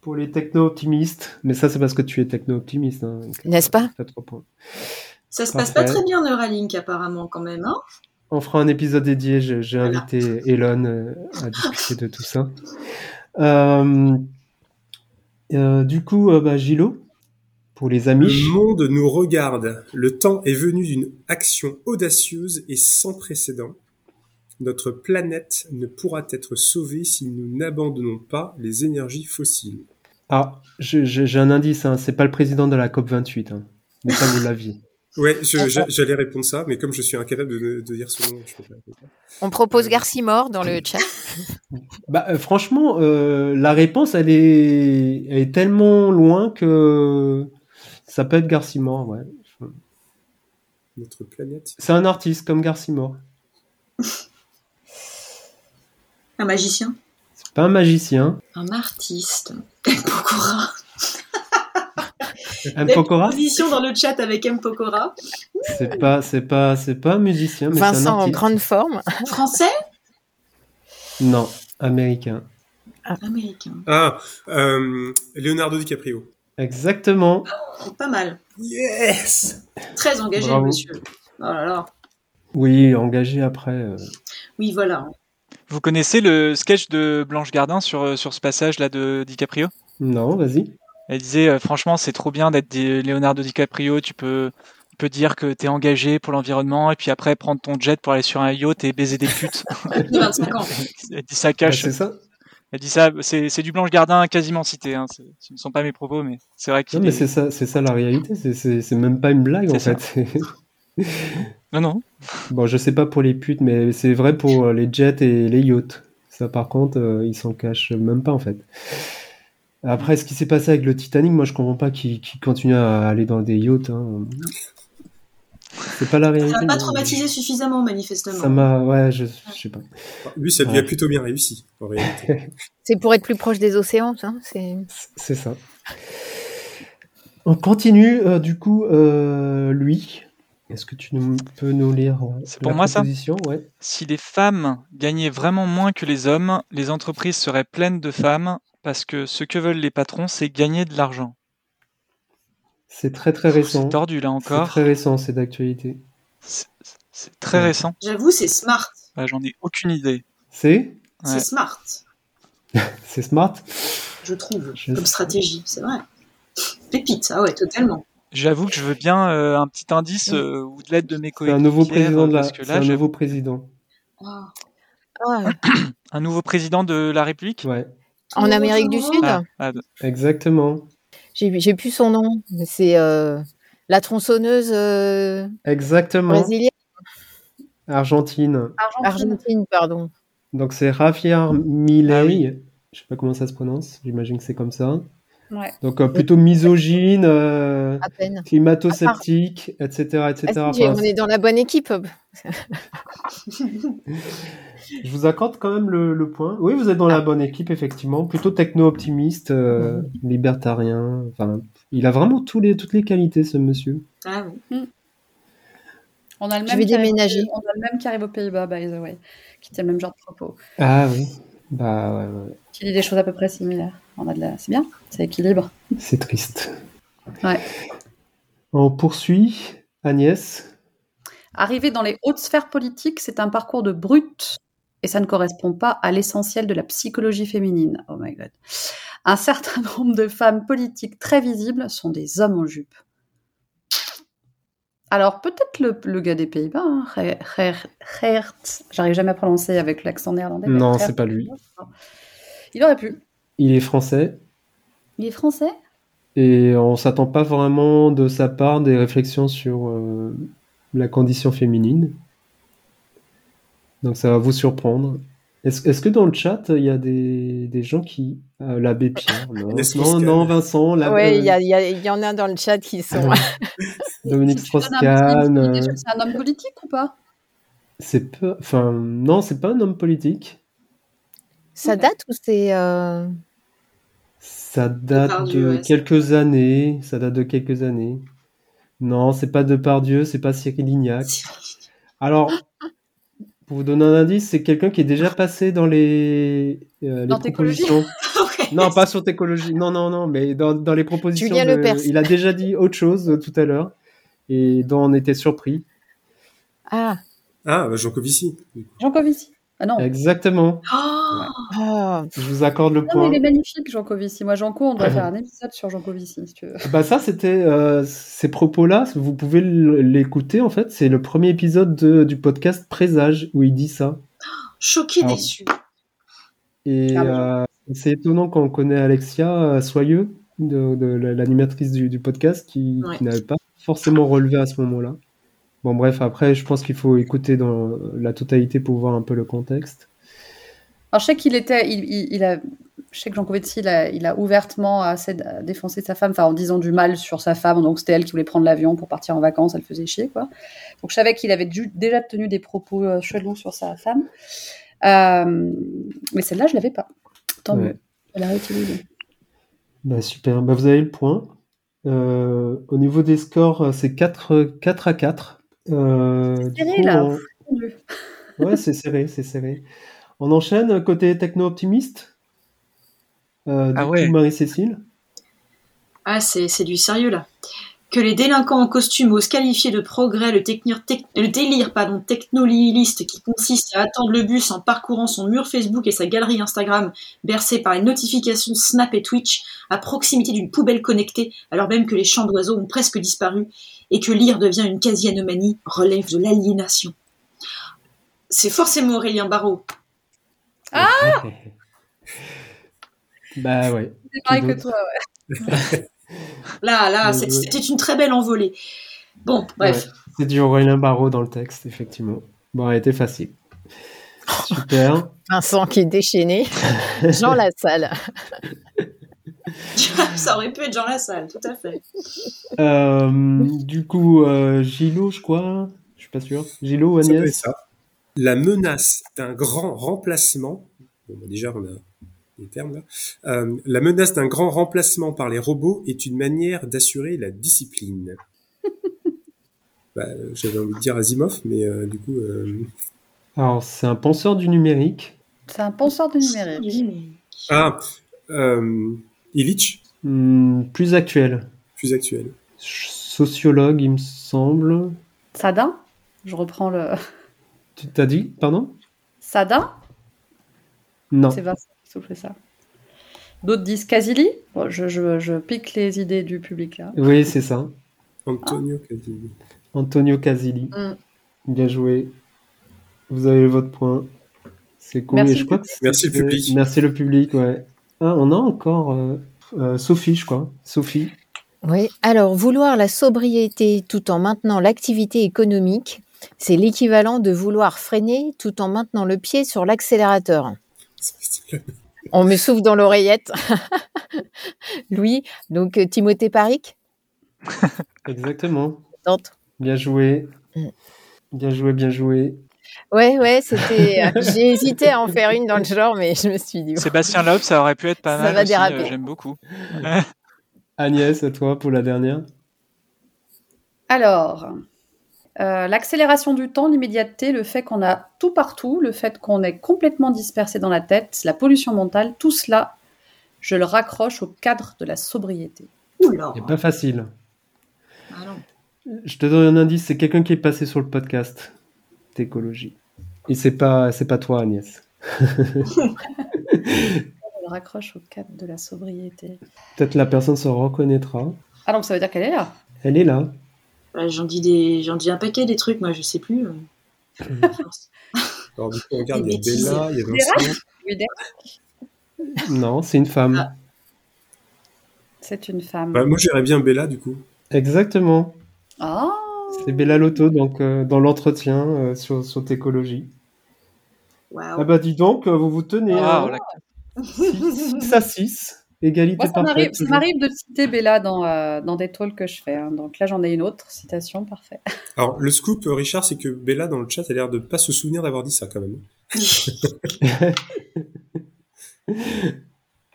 pour les techno-optimistes. Mais ça, c'est parce que tu es techno-optimiste. Hein, N'est-ce pas? Ça se passe pas très bien Neuralink, apparemment, quand même. Hein On fera un épisode dédié. J'ai invité Elon euh, à discuter de tout ça. Euh, euh, du coup, bah, Gilo, pour les amis. Le monde nous regarde. Le temps est venu d'une action audacieuse et sans précédent notre planète ne pourra être sauvée si nous n'abandonnons pas les énergies fossiles. Ah, j'ai un indice, hein, c'est pas le président de la COP 28, hein, mais ça vous l'aviez. Ouais, j'allais répondre ça, mais comme je suis incapable de, dire son nom, je peux pas On propose Garcimore dans le chat. bah, euh, franchement, euh, la réponse, elle est, elle est tellement loin que ça peut être Garcimore, ouais. Notre planète. C'est un artiste comme Garcimore. Un magicien? C'est pas un magicien. Un artiste. Pokora. M. Pokora position dans le chat avec M. Pokora. C'est pas, c'est pas, c'est pas un musicien. Mais Vincent un en grande forme. Français? Non, américain. Ah. Américain. Ah, euh, Leonardo DiCaprio. Exactement. Oh, pas mal. Yes Très engagé, monsieur. Oh là là. Oui, engagé après. Euh. Oui, voilà. Vous connaissez le sketch de Blanche Gardin sur, euh, sur ce passage-là de DiCaprio? Non, vas-y. Elle disait, euh, franchement, c'est trop bien d'être Leonardo DiCaprio, tu peux, tu peux dire que t'es engagé pour l'environnement, et puis après prendre ton jet pour aller sur un yacht et baiser des putes. 25 ans. Elle dit ça cache. Bah, c'est ça. Elle dit ça, c'est du Blanche Gardin quasiment cité. Hein. Ce ne sont pas mes propos, mais c'est vrai que. Non, mais c'est ça, c'est ça la réalité. C'est même pas une blague en fait. non, non. Bon, je sais pas pour les putes, mais c'est vrai pour euh, les jets et les yachts. Ça, par contre, euh, ils s'en cachent même pas, en fait. Après, ce qui s'est passé avec le Titanic, moi, je comprends pas qu'ils continuent à aller dans des yachts. Hein. C'est pas la réalité. Ça m'a pas traumatisé suffisamment, manifestement. Ça m'a, ouais, je, sais pas. Lui, ça lui a plutôt bien réussi, en réalité. c'est pour être plus proche des océans, ça. C'est ça. On continue, euh, du coup, lui. Est-ce que tu peux nous lire euh, C'est pour moi ça? ouais. Si les femmes gagnaient vraiment moins que les hommes, les entreprises seraient pleines de femmes parce que ce que veulent les patrons, c'est gagner de l'argent. C'est très très récent. C'est tordu là encore. C'est très récent, c'est d'actualité. C'est très récent. J'avoue, c'est smart. J'en ai aucune idée. C'est? C'est smart. c'est smart? Je trouve, comme stratégie, c'est vrai. Pépite, ah ouais, totalement. J'avoue que je veux bien euh, un petit indice euh, ou de l'aide de mes collègues. un nouveau président de la. un nouveau président. Ah. un nouveau président de la République? Ouais. En Amérique du Sud? Ah, ah, Exactement. J'ai plus son nom. C'est euh, la tronçonneuse. Exactement. Brésilienne. Argentine. Argentine. pardon. Donc c'est Javier Milei. Ah Je sais pas comment ça se prononce. J'imagine que c'est comme ça. Ouais. Donc euh, plutôt misogyne, euh, climato-sceptique, etc., etc. Ah, on est dans la bonne équipe. Je vous accorde quand même le, point. Oui, vous êtes dans la bonne équipe, effectivement. Plutôt techno-optimiste, euh, libertarien. Enfin, il a vraiment tous les, toutes les qualités, ce monsieur. Ah oui. Hmm. On a le même Je vais déménager. on a le même qui arrive aux Pays-Bas, by the way, qui tient le même genre de propos. Ah oui. Bah ouais, ouais. Qui dit des choses à peu près similaires. On a de la... C'est bien, c'est équilibre. C'est triste. Ouais. On poursuit. Agnès Arriver dans les hautes sphères politiques, c'est un parcours de brute et ça ne correspond pas à l'essentiel de la psychologie féminine. Oh my god. Un certain nombre de femmes politiques très visibles sont des hommes en jupe. Alors peut-être le, gars des Pays-Bas, hein, j'arrive jamais à prononcer avec l'accent néerlandais. Non, c'est pas lui. Il aurait pu. Il est français. Il est français? Et on s'attend pas vraiment de sa part des réflexions sur euh, la condition féminine. Donc ça va vous surprendre. Est-ce que dans le chat, il y a des, gens qui... Euh, l'abbé Pierre, non, non, Vincent. Oui, il y, en a dans le chat qui sont... Dominique Strauss-Kahn. Euh, c'est un homme politique ou pas? C'est pas... Enfin, non, c'est pas un homme politique. Ça date ou c'est... Euh, ça date de quelques années. Ça date de quelques années. Non, c'est pas de Pardieu, c'est pas Cyril Lignac. Alors, pour vous donner un indice, c'est quelqu'un qui est déjà passé dans les, euh, les propositions. Non, pas sur écologie. Non, non, non, mais dans, dans les propositions. Julien de... Il a déjà dit autre chose euh, tout à l'heure et dont on était surpris. Ah. Ah, bah Jean Covici. Jean Covici. Ah non. Exactement. Oh Je vous accorde le non, point. Mais il est magnifique, Jean Covici. Moi, Jean Co, on doit faire un épisode sur Jean Covici, si tu veux. Bah ça, c'était euh, ces propos-là. Vous pouvez l'écouter en fait. C'est le premier épisode de, du podcast Présage où il dit ça. Choqué, déçu. Et ah, euh, c'est étonnant quand on connaît Alexia euh, Soyeux, de, de l'animatrice du, du, podcast, qui, qui n'avait pas forcément relevé à ce moment-là. Bon, bref, après, je pense qu'il faut écouter dans la totalité pour voir un peu le contexte. Alors, je sais qu'il était, il, a, je sais que Jean Covici, il a, il a ouvertement assez défoncé sa femme, enfin, en disant du mal sur sa femme. Donc, c'était elle qui voulait prendre l'avion pour partir en vacances, elle faisait chier, quoi. Donc, je savais qu'il avait déjà tenu des propos euh, chelous sur sa femme. Euh, mais celle-là, je l'avais pas. Tant mieux. Elle a réutilisé. Bah, super. Bah, vous avez le point. Euh, au niveau des scores, c'est 4, 4 à 4 euh, c'est serré là. Ouais, c'est serré, c'est serré. On enchaîne côté techno-optimiste. Euh, ah ouais. Marie-Cécile? Ah, c'est du sérieux là. Que les délinquants en costume osent qualifier de progrès le, le délire pardon, technoliliste qui consiste à attendre le bus en parcourant son mur Facebook et sa galerie Instagram bercée par les notifications Snap et Twitch à proximité d'une poubelle connectée alors même que les champs d'oiseaux ont presque disparu et que lire devient une quasi-anomanie relève de l'aliénation. C'est forcément Aurélien Barraud. Ah Bah ouais. C'est pareil que toi, ouais. là, là, c'était une très belle envolée. Bon, bref. c'est du Aurélien Barraud dans le texte, effectivement. Bon, elle était facile. Super. Vincent qui est déchaîné. Jean Lassalle. ça aurait pu être Jean Lassalle, tout à fait. Euh, du coup, euh, Gilo, je crois. Je suis pas sûr. Gilo ou Agnès ça. La menace d'un grand remplacement. Bon, bah, déjà, on a les termes là. Euh, la menace d'un grand remplacement par les robots est une manière d'assurer la discipline. bah, J'avais envie de dire Asimov, mais euh, du coup. Euh, Alors, c'est un penseur du numérique. C'est un penseur du numérique. Ah, euh, Illich? Hmm, Plus actuel. Plus actuel. Sociologue, il me semble. Sadin? Je reprends le. Tu t'as dit, pardon? Sada Non. C'est Vincent ça. D'autres disent Casili bon, je, je, je, pique les idées du public là. Oui, c'est ça. Antonio Casili. Antonio Casili. Mm. Bien joué. Vous avez votre point. C'est cool. Merci, Et je crois que Merci le public. Merci le public, ouais. Ah, on a encore euh, euh, Sophie, je crois. Sophie. Oui, alors vouloir la sobriété tout en maintenant l'activité économique, c'est l'équivalent de vouloir freiner tout en maintenant le pied sur l'accélérateur. On me souffle dans l'oreillette. Louis, donc euh, Timothée Paric, Exactement. tente. Bien joué. Mm. Bien joué, bien joué. Ouais, ouais, c'était. euh, J'ai hésité à en faire une dans le genre, mais je me suis dit. Sébastien Loeb, ça aurait pu être pas Ça mal. va aussi, déraper. euh, J'aime beaucoup. Agnès, à toi pour la dernière. Alors, euh, l'accélération du temps, l'immédiateté, le fait qu'on a tout partout, le fait qu'on est complètement dispersé dans la tête, la pollution mentale, tout cela, je le raccroche au cadre de la sobriété. Oula. C'est pas facile. Ah non. Je te donne un indice, c'est quelqu'un qui est passé sur le podcast d'écologie. Et c'est pas, c'est pas toi, Agnès. Je le raccroche au cadre de la sobriété. Peut-être la personne se reconnaîtra. Ah donc ça veut dire qu'elle est là Elle est là. J'en dis des, j'en dis un paquet des trucs, moi je sais plus. euh. Force. Alors, du coup, regarde, il y a. Bella, il y a Vincent. Non, c'est une femme. Ah. C'est une femme. Bah, moi, j'irais bien Bella, du coup. Exactement. Ah C'est Bella Lotto, donc euh, dans l'entretien euh, sur, sur Técologie. Waouh. Ah bah dis donc, vous vous tenez. Waouh, hein. la- 6 à 6. Égalité Moi, ça parfaite. m'arrive, ça m'arrive de citer Bella dans, euh, dans des talks que je fais. hein. Donc là, j'en ai une autre citation, parfait. Alors, le scoop, euh, Richard, c'est que Bella, dans le chat, a l'air de pas se souvenir d'avoir dit ça, quand même.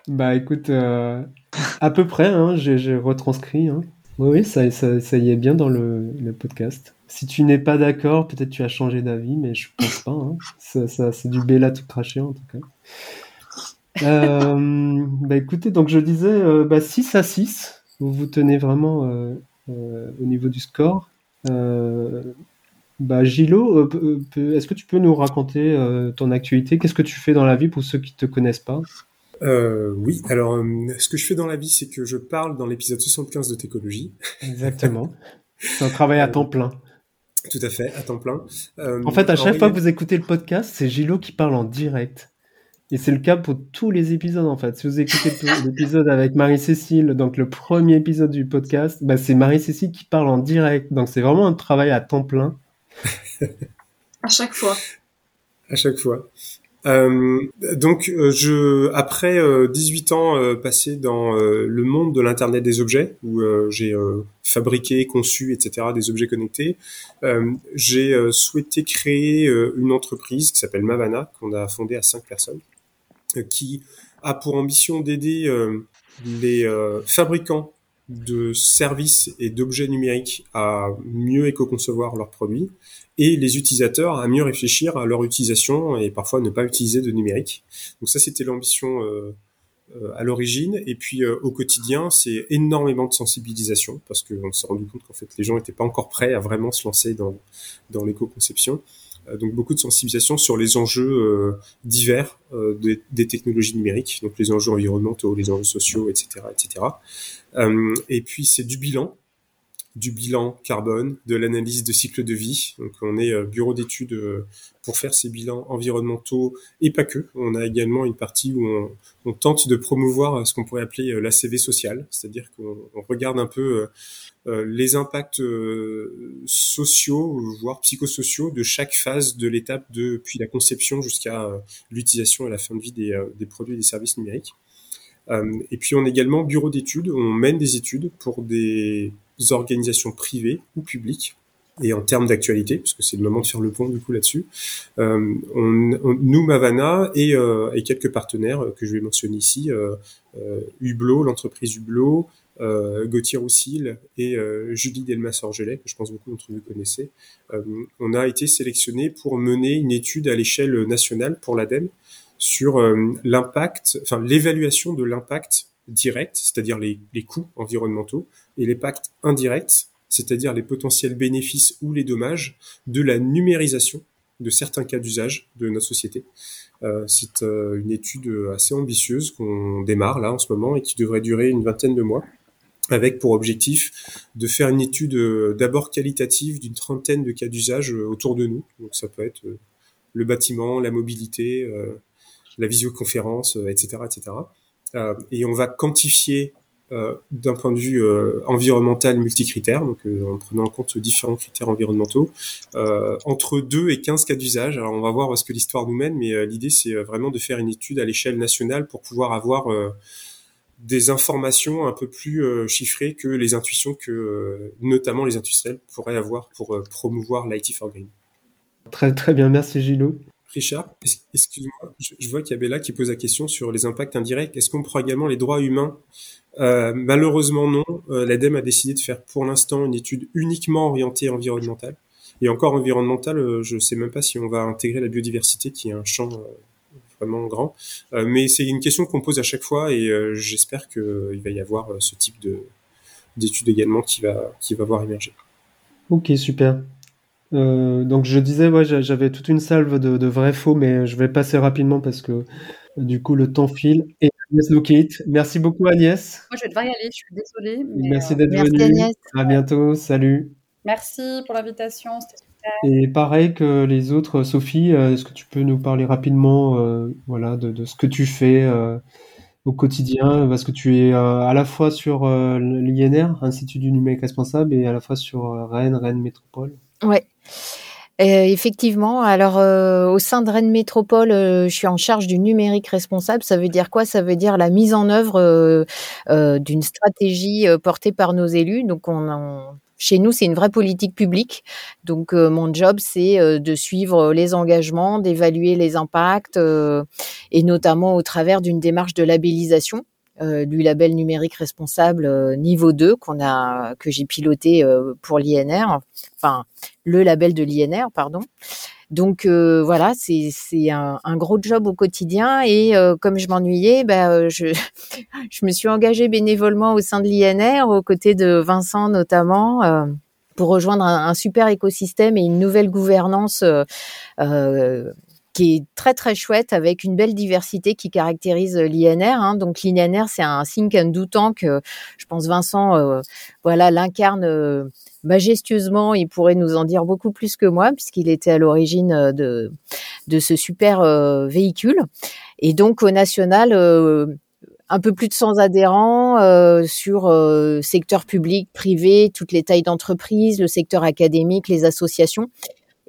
Bah écoute, euh, à peu près, hein, j'ai j'ai retranscrit. hein. Oui, oui, ça, ça, ça y est bien dans le, le podcast. Si tu n'es pas d'accord, peut-être tu as changé d'avis, mais je pense pas. hein. Ça, ça- c'est du Bella tout craché en tout cas. Euh, bah écoutez, donc je disais euh, bah, 6 à 6. Vous vous tenez vraiment euh, euh, au niveau du score. Bah Gilo, est-ce que tu peux nous raconter ton actualité? Qu'est-ce que tu fais dans la vie pour ceux qui te connaissent pas? Euh, oui, alors, euh, ce que je fais dans la vie, c'est que je parle dans l'épisode 75 de Técologie. Exactement. C'est un travail à temps plein. Tout à fait, à temps plein. Euh, En fait, à chaque fois que vous écoutez le podcast, c'est Gilo qui parle en direct. Et c'est le cas pour tous les épisodes, en fait. Si vous écoutez l'épisode avec Marie-Cécile, donc le premier épisode du podcast, bah, c'est Marie-Cécile qui parle en direct. Donc c'est vraiment un travail à temps plein. À chaque fois. À chaque fois. Euh, donc, euh, je, après euh, 18 ans euh, passés dans euh, le monde de l'internet des objets, où euh, j'ai euh, fabriqué, conçu, etc. des objets connectés, euh, j'ai euh, souhaité créer euh, une entreprise qui s'appelle Mavana, qu'on a fondée à cinq personnes, qui a pour ambition d'aider euh, les euh, fabricants de services et d'objets numériques à mieux éco-concevoir leurs produits et les utilisateurs à mieux réfléchir à leur utilisation et parfois ne pas utiliser de numérique. Donc ça, c'était l'ambition euh, à l'origine. Et puis au quotidien, c'est énormément de sensibilisation parce qu'on s'est rendu compte qu'en fait, les gens n'étaient pas encore prêts à vraiment se lancer dans, dans l'éco-conception. Euh, donc beaucoup de sensibilisation sur les enjeux euh, divers euh, des, technologies numériques, donc les enjeux environnementaux, les enjeux sociaux, etc., etc. Et puis c'est du bilan, du bilan carbone, de l'analyse de cycle de vie. Donc on est euh, bureau d'études euh, pour faire ces bilans environnementaux et pas que. On a également une partie où on, tente de promouvoir euh, ce qu'on pourrait appeler euh, l'ACV social, c'est-à-dire qu'on on regarde un peu les impacts sociaux, voire psychosociaux de chaque phase de l'étape depuis la conception jusqu'à l'utilisation et la fin de vie des, des produits et des services numériques. Et puis on est également bureau d'études, on mène des études pour des organisations privées ou publiques. Et en termes d'actualité, puisque c'est le moment de faire le pont du coup là-dessus, euh, on, on- nous, Mavana, et, euh, et quelques partenaires euh, que je vais mentionner ici, euh, euh, Hublot, l'entreprise Hublot, euh, Gauthier Roussil et euh, Julie Delmas-Orgelet, que je pense beaucoup d'entre vous connaissez, euh, on a été sélectionnés pour mener une étude à l'échelle nationale pour l'ADEME sur l'impact, enfin l'évaluation de l'impact direct, c'est-à-dire les, les coûts environnementaux, et l'impact indirect, c'est-à-dire les potentiels bénéfices ou les dommages de la numérisation de certains cas d'usage de notre société. Euh, c'est euh, une étude assez ambitieuse qu'on démarre là en ce moment et qui devrait durer une vingtaine de mois avec pour objectif de faire une étude euh, d'abord qualitative d'une trentaine de cas d'usage autour de nous. Donc ça peut être le bâtiment, la mobilité, la visioconférence, etc., etc. et on va quantifier euh, d'un point de vue euh, environnemental multicritère, donc euh, en prenant en compte différents critères environnementaux, entre 2 et 15 cas d'usage. Alors on va voir est-ce que l'histoire nous mène, mais l'idée c'est vraiment de faire une étude à l'échelle nationale pour pouvoir avoir des informations un peu plus chiffrées que les intuitions que notamment les industriels pourraient avoir pour promouvoir l'IT for Green. Très très bien, merci Gilles. Richard, excuse-moi, je vois qu'il y a Bella qui pose la question sur les impacts indirects. Est-ce qu'on prend également les droits humains? Euh, Malheureusement non. Euh, L'ADEME a décidé de faire pour l'instant une étude uniquement orientée environnementale. Et encore environnementale, euh, je ne sais même pas si on va intégrer la biodiversité, qui est un champ euh, vraiment grand. mais c'est une question qu'on pose à chaque fois et j'espère qu'il va y avoir ce type de d'étude également qui va qui va voir émerger. Ok, super. Euh, donc je disais, ouais, j'avais toute une salve de, de vrais faux, mais je vais passer rapidement parce que du coup le temps file. Et Agnès Loukit, merci beaucoup Agnès. Moi je vais devoir y aller, je suis désolée. merci d'être venue. Agnès. À bientôt, salut. Merci pour l'invitation, c'était super. Et pareil que les autres, Sophie, euh, est-ce que tu peux nous parler rapidement euh, voilà, de, de, ce que tu fais au quotidien? Parce que tu es à la fois sur l'INR, Institut du numérique responsable, et à la fois sur Rennes, Rennes Métropole. Ouais. Euh, effectivement, alors euh, au sein de Rennes Métropole, euh, je suis en charge du numérique responsable. Ça veut dire quoi? Ça veut dire la mise en œuvre d'une stratégie portée par nos élus. Donc, on, chez nous, c'est une vraie politique publique. Donc, mon job, c'est de suivre les engagements, d'évaluer les impacts, et notamment au travers d'une démarche de labellisation. du label numérique responsable niveau 2 qu'on a que j'ai piloté pour l'INR enfin le label de l'INR, pardon. Donc euh, voilà, c'est un, gros job au quotidien et euh, comme je m'ennuyais, ben, euh, je, je me suis engagée bénévolement au sein de l'INR aux côtés de Vincent notamment pour rejoindre un, super écosystème et une nouvelle gouvernance qui est très très chouette avec une belle diversité qui caractérise l'INR. Hein. Donc l'INR c'est un think and do tank. je pense Vincent, voilà, l'incarne majestueusement. Il pourrait nous en dire beaucoup plus que moi, puisqu'il était à l'origine euh, de, de ce super euh, véhicule. Et donc au national, euh, un peu plus de 100 adhérents sur secteur public, privé, toutes les tailles d'entreprise, le secteur académique, les associations.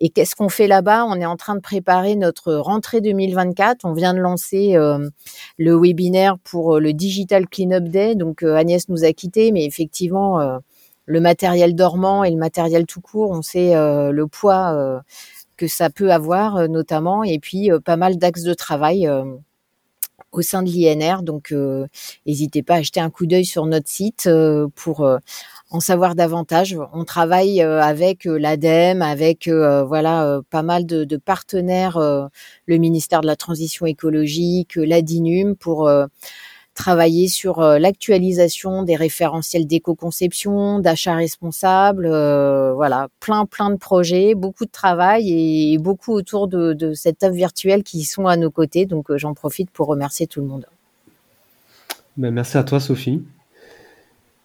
Et qu'est-ce qu'on fait là-bas? On est en train de préparer notre rentrée 2024. On vient de lancer le webinaire pour le Digital Cleanup Day. Donc Agnès nous a quittés, mais effectivement, le matériel dormant et le matériel tout court, on sait euh, le poids euh, que ça peut avoir euh, notamment, et puis pas mal d'axes de travail au sein de l'INR. Donc, n'hésitez pas à jeter un coup d'œil sur notre site pour en savoir davantage. On travaille avec l'ADEME, avec voilà pas mal de, partenaires, le ministère de la Transition écologique, l'ADINUM, pour travailler sur euh, l'actualisation des référentiels d'éco-conception, d'achat responsable, euh, voilà, plein plein de projets, beaucoup de travail et beaucoup autour de, cette table virtuelle qui sont à nos côtés. Donc euh, j'en profite pour remercier tout le monde. Ben, merci à toi Sophie.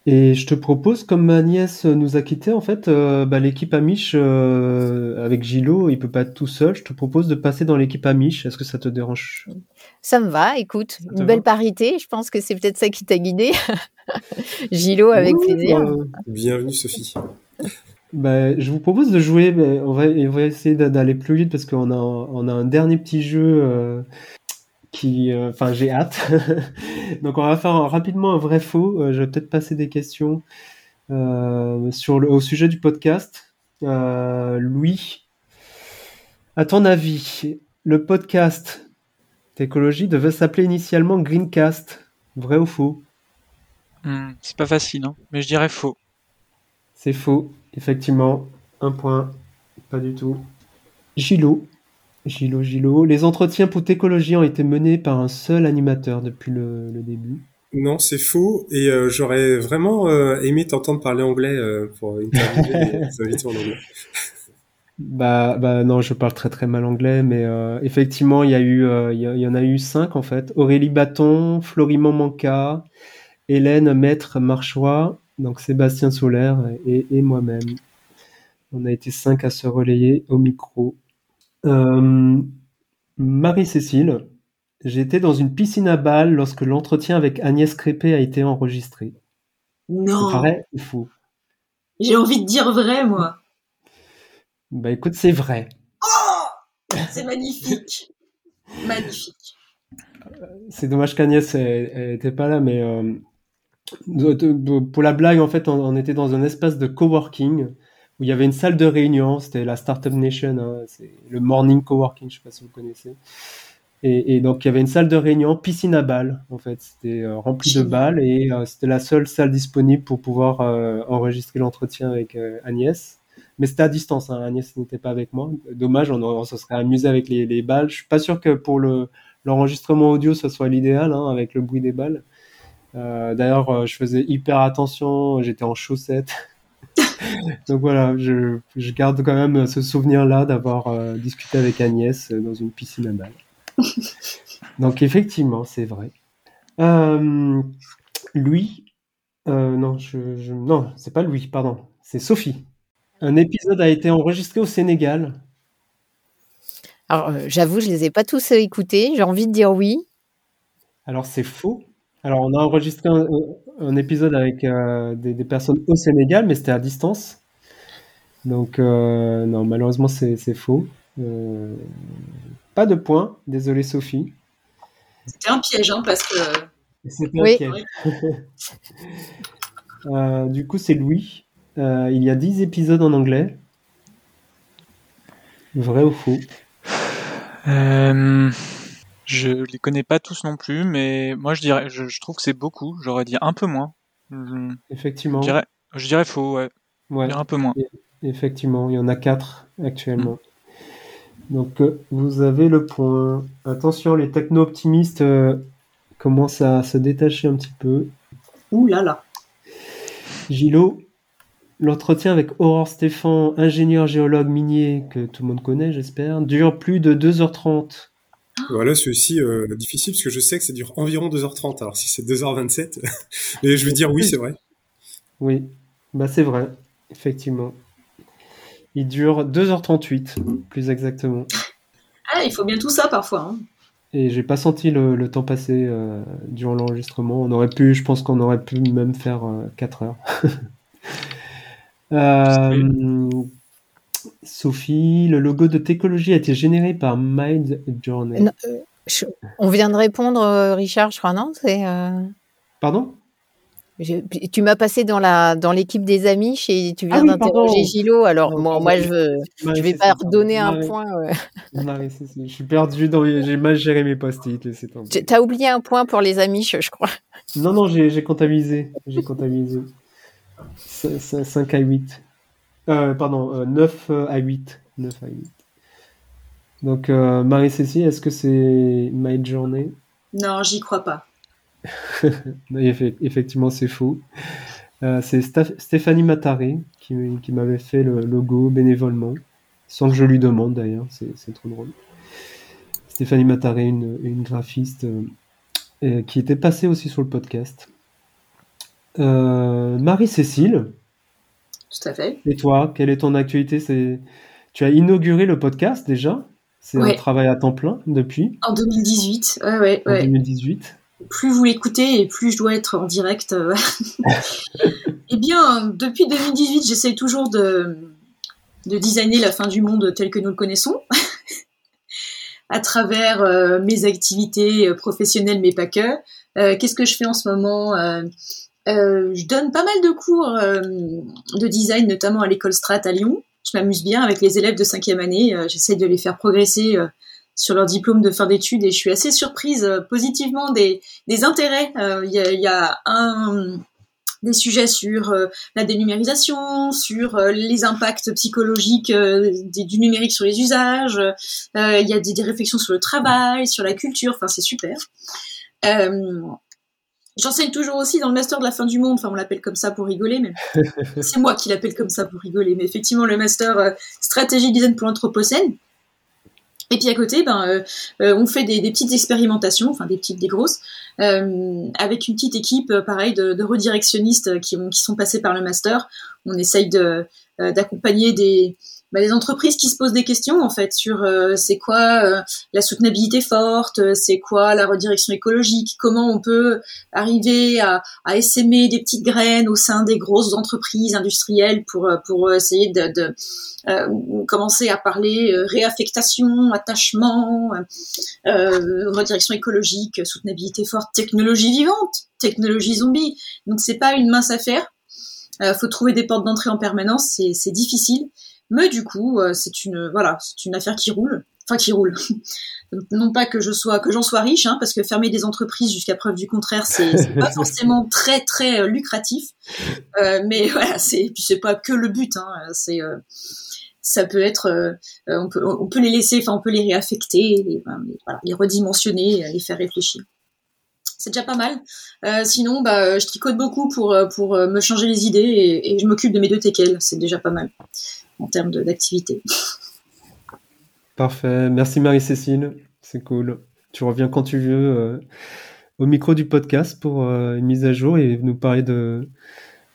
Et je te propose, comme ma nièce nous a quittés, en fait, euh, bah, l'équipe Amish euh, avec Gilo, il peut pas être tout seul. Je te propose de passer dans l'équipe Amish. Est-ce que ça te dérange? Ça me va. Écoute, une belle parité. Je pense que c'est peut-être ça qui t'a guidé. Gilo, avec plaisir. Bienvenue, Sophie. Bah, je vous propose de jouer. on, va, on va essayer d'aller plus vite parce qu'on a, on a un dernier petit jeu. Euh, euh, enfin, j'ai hâte. Donc, on va faire rapidement un vrai faux. Euh, je vais peut-être passer des questions euh, sur le, au sujet du podcast. Louis, à ton avis, le podcast d'écologie devait s'appeler initialement Greencast. Vrai ou faux? Hmm, C'est pas facile, non Mais je dirais faux. C'est faux, effectivement. Un point. Pas du tout. Gilo. Gilo, Gilo. Les entretiens pour écologie ont été menés par un seul animateur depuis le, début. Non, c'est faux. Et euh, j'aurais vraiment euh, aimé t'entendre parler anglais euh, pour interviewer les invités en anglais. Bah, bah non, je parle très très mal anglais, mais effectivement, il y a eu, il y, en a eu cinq en fait. Aurélie Bâton, Florimond Manca, Hélène Maître Marchois, donc Sébastien Solaire et, et moi-même. On a été cinq à se relayer au micro. Marie-Cécile, J'étais dans une piscine à balles lorsque l'entretien avec Agnès Crépé a été enregistré. Non. C'est vrai ou faux J'ai envie de dire vrai, moi. Bah écoute, c'est vrai. Oh C'est magnifique. magnifique. C'est dommage qu'Agnès n'était pas là, mais euh, pour la blague, en fait, on, était dans un espace de coworking où il y avait une salle de réunion. C'était la Startup Nation, hein, c'est le Morning Coworking, je ne sais pas si vous connaissez. Et, donc il y avait une salle de réunion, piscine à balles en fait, c'était euh, rempli de balles et euh, c'était la seule salle disponible pour pouvoir euh, enregistrer l'entretien avec Agnès. Mais c'était à distance, hein. Agnès n'était pas avec moi. Dommage, on, se serait amusé avec les, les, balles. Je suis pas sûr que pour le l'enregistrement audio ce soit l'idéal hein, avec le bruit des balles. D'ailleurs, je faisais hyper attention, j'étais en chaussettes. Donc voilà, je, je, garde quand même ce souvenir-là d'avoir discuté avec Agnès dans une piscine à balles. Donc effectivement, c'est vrai. Euh, euh, non, je, non, c'est pas Louis, pardon, c'est Sophie. Un épisode a été enregistré au Sénégal. Alors, euh, j'avoue, je les ai pas tous écoutés. J'ai envie de dire oui. Alors, c'est faux. Alors, on a enregistré un, épisode avec des, personnes au Sénégal, mais c'était à distance. Donc, non, malheureusement, c'est faux. Pas de points, désolé Sophie. C'était un piège, hein, parce que. C'était un piège. Euh, du coup, c'est Louis. Euh, il y a 10 épisodes en anglais. Vrai ou faux? Euh, Je les connais pas tous non plus, mais moi je dirais, je, trouve que c'est beaucoup. J'aurais dit un peu moins. Effectivement. Je dirais, je dirais faux, ouais. ouais. un peu moins. effectivement, il y en a 4 actuellement. Donc euh, vous avez le point. Attention, les techno-optimistes euh, commencent à se détacher un petit peu. Ouh là là. Gilo, l'entretien avec Aurore Stéphane, ingénieur géologue minier, que tout le monde connaît, j'espère, dure plus de 2h30. Voilà, c'est aussi euh, difficile parce que je sais que ça dure environ 2h30. Alors si c'est 2h27, mais je veux dire oui, c'est vrai. Oui, bah c'est vrai, effectivement. Il dure 2h38, plus exactement. Ah, il faut bien tout ça parfois. Hein. Et j'ai pas senti le, temps passer euh, durant l'enregistrement. On aurait pu, je pense qu'on aurait pu même faire 4 euh, heures. Euh, Sophie, le logo de Técologie a été généré par Mind Journey. on vient de répondre, Richard, je crois, non? Pardon? tu m'as passé dans la dans l'équipe des amis chez tu viens ah d'interroger Gilo alors moi moi je veux je vais pas redonner un point je suis perdu dans j'ai mal géré mes post-it tu as oublié un point pour les amis je, crois. Non non j'ai comptabilisé j'ai comptabilisé. 5 à 8 euh, pardon 9 euh, à 8 9 à 8 donc euh, Marie-Cécile est-ce que c'est My Journey non j'y crois pas Effectivement, c'est faux. Euh, c'est Stéphanie Mataré qui, m'avait fait le logo bénévolement, sans que je lui demande d'ailleurs, c'est trop drôle. Stéphanie Mataré, une, graphiste euh, qui était passée aussi sur le podcast. Euh, Marie-Cécile. Tout à fait. Et toi, quelle est ton actualité? Tu as inauguré le podcast déjà C'est un travail à temps plein depuis En 2018, ouais, ouais. En 2018 plus vous l'écoutez et plus je dois être en direct. Euh. eh bien, depuis 2018, j'essaie toujours de, de designer la fin du monde tel que nous le connaissons, à travers euh, mes activités professionnelles, mais pas que. Euh, qu'est-ce que je fais en ce moment Je donne pas mal de cours de design, notamment à l'école Strat à Lyon. Je m'amuse bien avec les élèves de cinquième année. J'essaie de les faire progresser sur leur diplôme de fin d'études et je suis assez surprise euh, positivement des, des intérêts. Euh, il y, y, a, un des sujets sur euh, la dénumérisation, sur les impacts psychologiques du numérique sur les usages. Il y a des, des, réflexions sur le travail, sur la culture. Enfin, c'est super. J'enseigne toujours aussi dans le master de la fin du monde. Enfin, on l'appelle comme ça pour rigoler, mais c'est moi qui l'appelle comme ça pour rigoler. Mais effectivement, le master euh, stratégie design pour l'anthropocène. Et puis à côté, ben, euh, euh, on fait des, petites expérimentations, enfin des petites, des grosses, avec une petite équipe, pareil, de, redirectionnistes qui, ont, qui sont passés par le master. On essaye d'accompagner des, bah, les entreprises qui se posent des questions en fait sur euh, c'est quoi euh, la soutenabilité forte, euh, c'est quoi la redirection écologique, comment on peut arriver à, essaimer des petites graines au sein des grosses entreprises industrielles pour pour essayer de, commencer à parler réaffectation, attachement, redirection écologique, soutenabilité forte, technologie vivante, technologie zombie. Donc c'est pas une mince affaire. Euh, faut trouver des portes d'entrée en permanence, c'est difficile. Mais du coup, euh, c'est une voilà, c'est une affaire qui roule, enfin qui roule. non pas que je sois que j'en sois riche, hein, parce que fermer des entreprises jusqu'à preuve du contraire, c'est pas forcément très très euh, lucratif. Euh, mais voilà, c'est puis c'est pas que le but. Hein, c'est ça peut être, on peut on peut les laisser, enfin on peut les réaffecter, les, voilà, les redimensionner, les faire réfléchir c'est déjà pas mal. Euh, sinon, bah, je tricote beaucoup pour, pour me changer les idées et, je m'occupe de mes deux teckels. C'est déjà pas mal en termes d'activité. Parfait. Merci Marie-Cécile. C'est cool. Tu reviens quand tu veux euh, au micro du podcast pour euh, une mise à jour et nous parler de,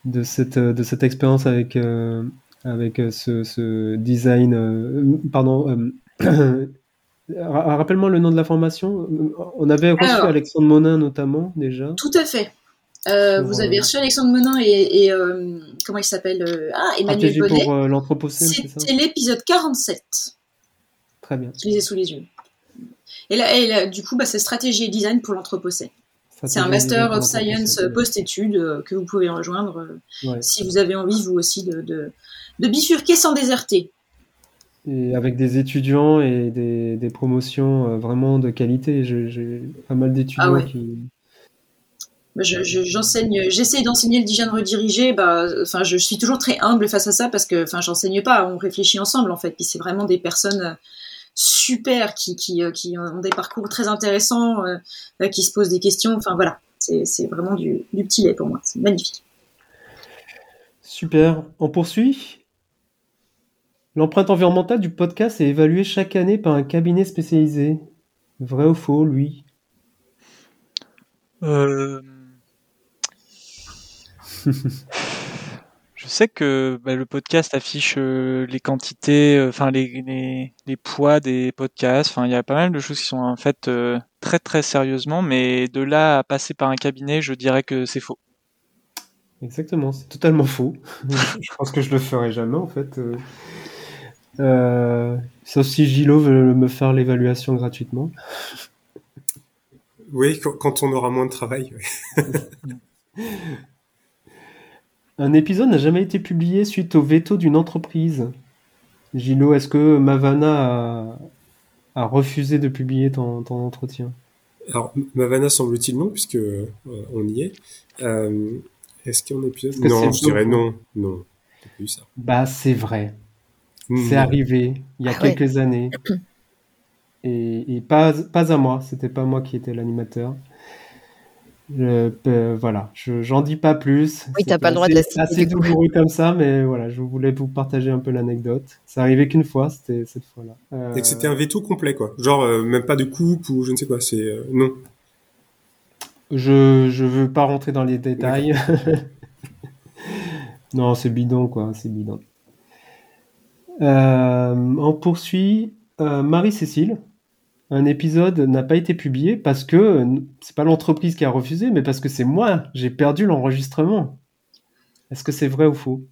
de, cette, de cette expérience avec, euh, avec ce, ce, design. pardon. Rappelle-moi le nom de la formation. On avait reçu Alexandre Monin notamment déjà. Tout à fait. Euh, vous avez reçu Alexandre Menin et, et euh, comment il s'appelle euh, Ah, Emmanuel Bonnet. pour l'Anthropocène, C'était l'épisode 47. Très bien. Je les ai sous les yeux. Et là, et là du coup, bah, c'est stratégie et design pour l'Anthropocène. C'est un Master of Science post-études que vous pouvez rejoindre si vous avez envie, vous aussi, de, de, de, bifurquer sans déserter. Et avec des étudiants et des, des promotions vraiment de qualité. J'ai pas mal d'étudiants ah qui, j'enseigne, j'essaie d'enseigner le design redirigé. Bah, enfin, je suis toujours très humble face à ça parce que, enfin, j'enseigne pas. On réfléchit ensemble en fait. Puis c'est vraiment des personnes euh, super qui, qui, euh, qui ont des parcours très intéressants, euh, qui se posent des questions. Enfin voilà, c'est vraiment du, du petit lait pour moi. C'est magnifique. Super. On poursuit? L'empreinte environnementale du podcast est évaluée chaque année par un cabinet spécialisé. Vrai ou faux, lui? Euh, je sais que bah, le podcast affiche euh, les quantités, euh, enfin les, les, poids des podcasts. Enfin, il y a pas mal de choses qui sont en fait euh, très très sérieusement, mais de là à passer par un cabinet, je dirais que c'est faux. Exactement, c'est totalement faux. je pense que je le ferai jamais en fait. Sauf si Gilo veut me faire l'évaluation gratuitement. Oui, quand on aura moins de travail. Un épisode n'a jamais été publié suite au veto d'une entreprise. Gilo, est-ce que Mavana a, refusé de publier ton, entretien? Alors, Mavana semble-t-il non, puisque euh, on y est. Euh, est-ce qu'il y a un épisode? Non, je dirais non. Non, plus ça. Bah, c'est vrai. C'est arrivé il y a ah quelques années. Et, pas, pas à moi, c'était pas moi qui étais l'animateur. Euh, voilà, je j'en dis pas plus. Oui, t'as pas le droit de la citer. assez douloureux comme ça, mais voilà, je voulais vous partager un peu l'anecdote. Ça arrivait qu'une fois, c'était cette fois-là. Euh... Et que c'était un veto complet, quoi. Genre euh, même pas de coupe ou je ne sais quoi. C'est euh, non. Je je veux pas rentrer dans les détails. non, c'est bidon, quoi. C'est bidon. On poursuit. Marie-Cécile, un épisode n'a pas été publié parce que c'est pas l'entreprise qui a refusé, mais parce que c'est moi, j'ai perdu l'enregistrement. Est-ce que c'est vrai ou faux?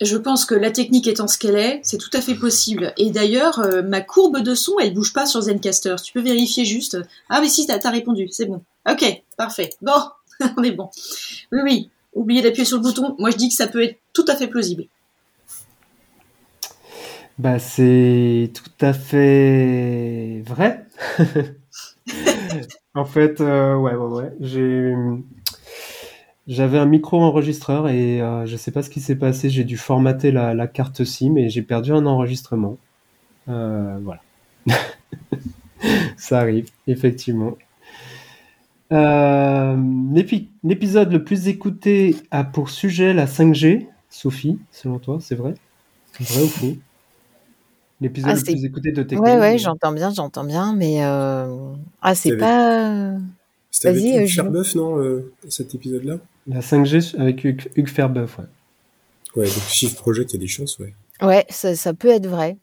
Je pense que la technique étant ce qu'elle est, c'est tout à fait possible. Et d'ailleurs, euh, ma courbe de son, elle bouge pas sur Zencaster. Tu peux vérifier juste. Ah mais si, t'as as répondu, c'est bon. Ok, parfait. Bon, on est bon. Oui, oui. Oubliez d'appuyer sur le bouton. Moi, je dis que ça peut être tout à fait plausible. Bah, c'est tout à fait vrai. en fait, euh, ouais, ouais, ouais. J'ai, j'avais un micro-enregistreur et euh, je sais pas ce qui s'est passé. J'ai dû formater la, la, carte SIM et j'ai perdu un enregistrement. Euh, voilà. Ça arrive, effectivement. L'épisode le plus écouté a pour sujet la 5G. Sophie, selon toi, c'est vrai? Vrai ou faux? L'épisode Ah, le plus écouté de tes Ouais, ouais, j'entends bien, j'entends bien, mais euh... ah, c'est pas. C'était avec Vas-y, euh, Hugues Gilles. Ferbeuf, non, euh, cet épisode-là? La 5G avec Hugues, Hugues Ferbeuf, ouais. Ouais, donc Shift Project, il y a des chances, ouais. Ouais, ça, ça peut être vrai.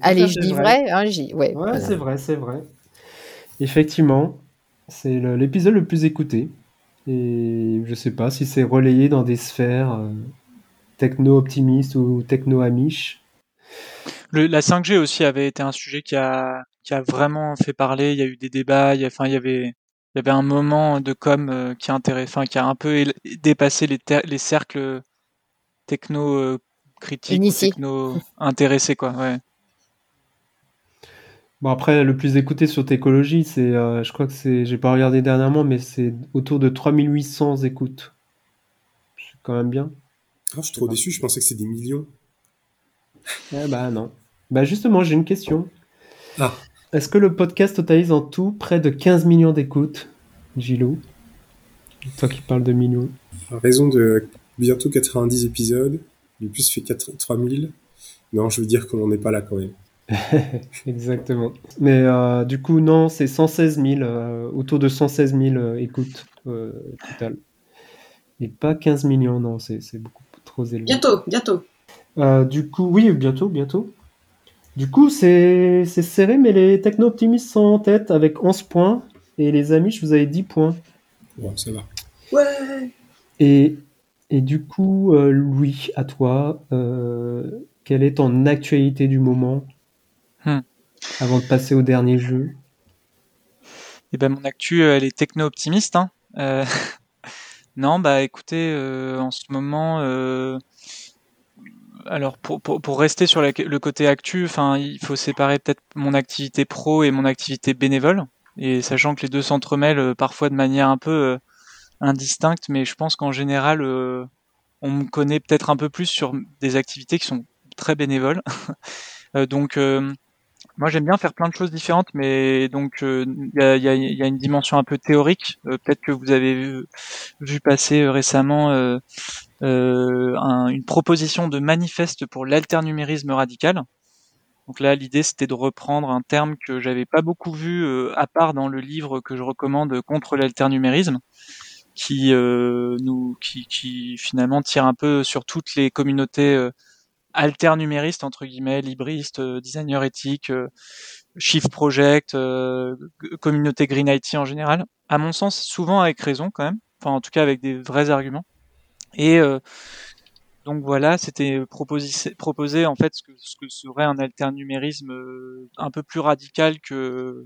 Allez, je dis vrai, hein, j'y. Ouais. Ouais, voilà. c'est vrai, c'est vrai. Effectivement, c'est le- l'épisode le plus écouté. Et je sais pas si c'est relayé dans des sphères euh, techno-optimistes ou techno-amiches. Le, la 5G aussi avait été un sujet qui a, qui a vraiment fait parler. Il y a eu des débats. Il y a, enfin, il y avait, il y avait un moment de com euh, qui a intéressé, enfin, qui a un peu dépassé les, ter- les cercles techno euh, critiques, techno intéressés, quoi. Ouais. Bon, après, le plus écouté sur Técologie, c'est, euh, je crois que c'est, j'ai pas regardé dernièrement, mais c'est autour de 3800 écoutes. C'est quand même bien. Ah, je suis trop déçu, je pensais que c'était des millions. Eh bah non. Bah justement, j'ai une question. Ah. Est-ce que le podcast totalise en tout près de 15 millions d'écoutes, Gilou? Toi qui parles de millions. À raison de bientôt 90 épisodes, le plus fait 4, 3000. Non, je veux dire qu'on n'en est pas là quand même. Exactement. Mais euh, du coup, non, c'est 116 000, euh, autour de 116 000 euh, écoutes euh, total. Et pas 15 millions, non, c'est c'est beaucoup trop élevé. Bientôt, bientôt. Euh, du coup, oui, bientôt, bientôt. Du coup, c'est serré, mais les techno-optimistes sont en tête avec 11 points. Et les amis, je vous avais 10 points. Bon, ça va. Ouais. Et, et du coup, euh, Louis, à toi, euh, quelle est ton actualité du moment Hmm. avant de passer au dernier jeu? Et ben mon actu, euh, elle est techno-optimiste. Hein. Euh, non, bah écoutez, euh, en ce moment, euh, alors pour, pour, rester sur le côté actu, enfin, il faut séparer peut-être mon activité pro et mon activité bénévole. Et sachant que les deux s'entremêlent euh, parfois de manière un peu euh, indistincte, mais je pense qu'en général, euh, on me connaît peut-être un peu plus sur des activités qui sont très bénévoles. Donc moi, j'aime bien faire plein de choses différentes, mais donc euh, il y, a, y a- y a une dimension un peu théorique. Euh, Peut-être que vous avez vu, passer euh, récemment un- une proposition de manifeste pour l'alternumérisme radical. Donc là, l'idée c'était de reprendre un terme que j'avais pas beaucoup vu, à part dans le livre que je recommande contre l'alternumérisme, qui nous, qui, qui finalement tire un peu sur toutes les communautés euh, alternuméristes entre guillemets, libristes, euh, designers éthiques, euh, Shift Project, euh, communauté Green IT en général. À mon sens, souvent avec raison quand même. Enfin, en tout cas avec des vrais arguments. Et euh, donc voilà, c'était proposé, proposé en fait ce que, ce que serait un alternumérisme euh, un peu plus radical que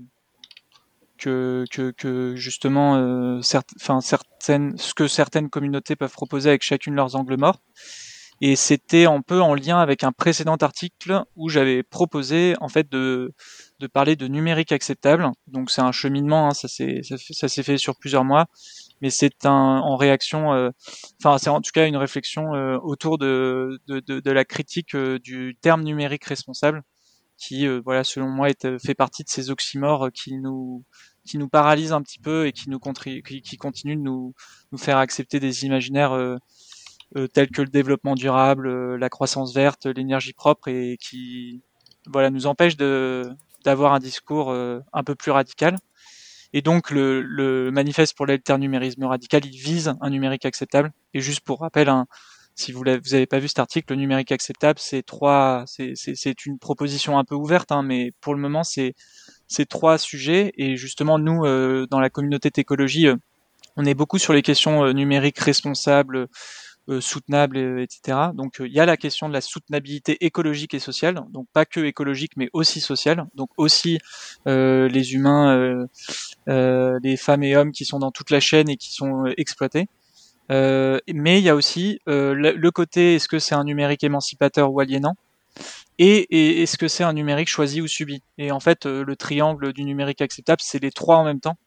que, que, que justement euh, certes, certaines, ce que certaines communautés peuvent proposer avec chacune leurs angles morts. Et c'était un peu en lien avec un précédent article où j'avais proposé en fait de, de parler de numérique acceptable. Donc c'est un cheminement, hein, ça s'est ça, s'est fait sur plusieurs mois, mais c'est un en réaction, euh, enfin c'est en tout cas une réflexion euh, autour de, de, de, la critique euh, du terme numérique responsable, qui euh, voilà selon moi est, fait partie de ces oxymores qui nous qui nous paralysent un petit peu et qui nous qui, qui continuent de nous nous faire accepter des imaginaires tels que le développement durable, euh, la croissance verte, l'énergie propre et qui voilà nous empêchent de d'avoir un discours euh, un peu plus radical. Et donc le, le manifeste pour l'alternumérisme radical, il vise un numérique acceptable. Et juste pour rappel, hein, si vous l'avez- vous avez pas vu cet article, le numérique acceptable, c'est trois, c'est une proposition un peu ouverte, hein, mais pour le moment c'est c'est trois sujets. Et justement nous euh, dans la communauté d'écologie, euh, on est beaucoup sur les questions euh, numériques responsables, euh, soutenables, euh, etc. Donc euh, il y a la question de la soutenabilité écologique et sociale, donc pas que écologique mais aussi sociale, donc aussi les humains, les femmes et hommes qui sont dans toute la chaîne et qui sont exploités. Mais il y a aussi le, côté est-ce que c'est un numérique émancipateur ou aliénant? Et, et est-ce que c'est un numérique choisi ou subi? Et en fait, le triangle du numérique acceptable, c'est les trois en même temps.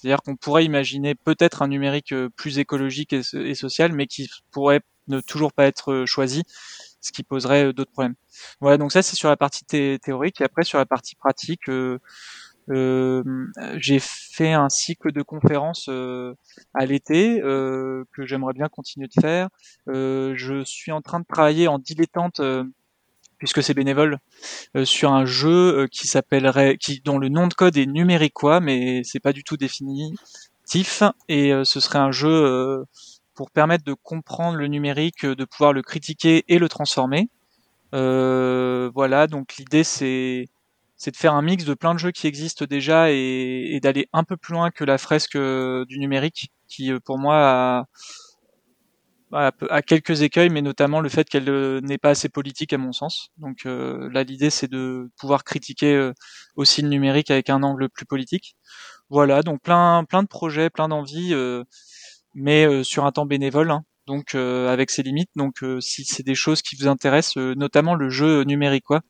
C'est-à-dire qu'on pourrait imaginer peut-être un numérique euh, plus écologique et, social, mais qui pourrait ne toujours pas être euh, choisi, ce qui poserait euh, d'autres problèmes. Voilà, donc ça c'est sur la partie thé- théorique. Et après sur la partie pratique, j'ai fait un cycle de conférences à l'été que j'aimerais bien continuer de faire. je suis en train de travailler en dilettante puisque c'est bénévole, sur un jeu qui s'appellerait, qui dont le nom de code est numériquois, mais c'est pas du tout définitif, et ce serait un jeu pour permettre de comprendre le numérique, de pouvoir le critiquer et le transformer. Euh, voilà, donc l'idée c'est c'est de faire un mix de plein de jeux qui existent déjà et, et d'aller un peu plus loin que la fresque euh, du numérique, qui euh, pour moi a, a, quelques écueils, mais notamment le fait qu'elle n'est pas assez politique à mon sens. Donc là, l'idée c'est de pouvoir critiquer aussi le numérique avec un angle plus politique. Voilà, donc plein plein de projets, plein d'envies mais euh, sur un temps bénévole, hein. donc euh, avec ses limites. Donc euh, si c'est des choses qui vous intéressent, notamment le jeu numérique quoi,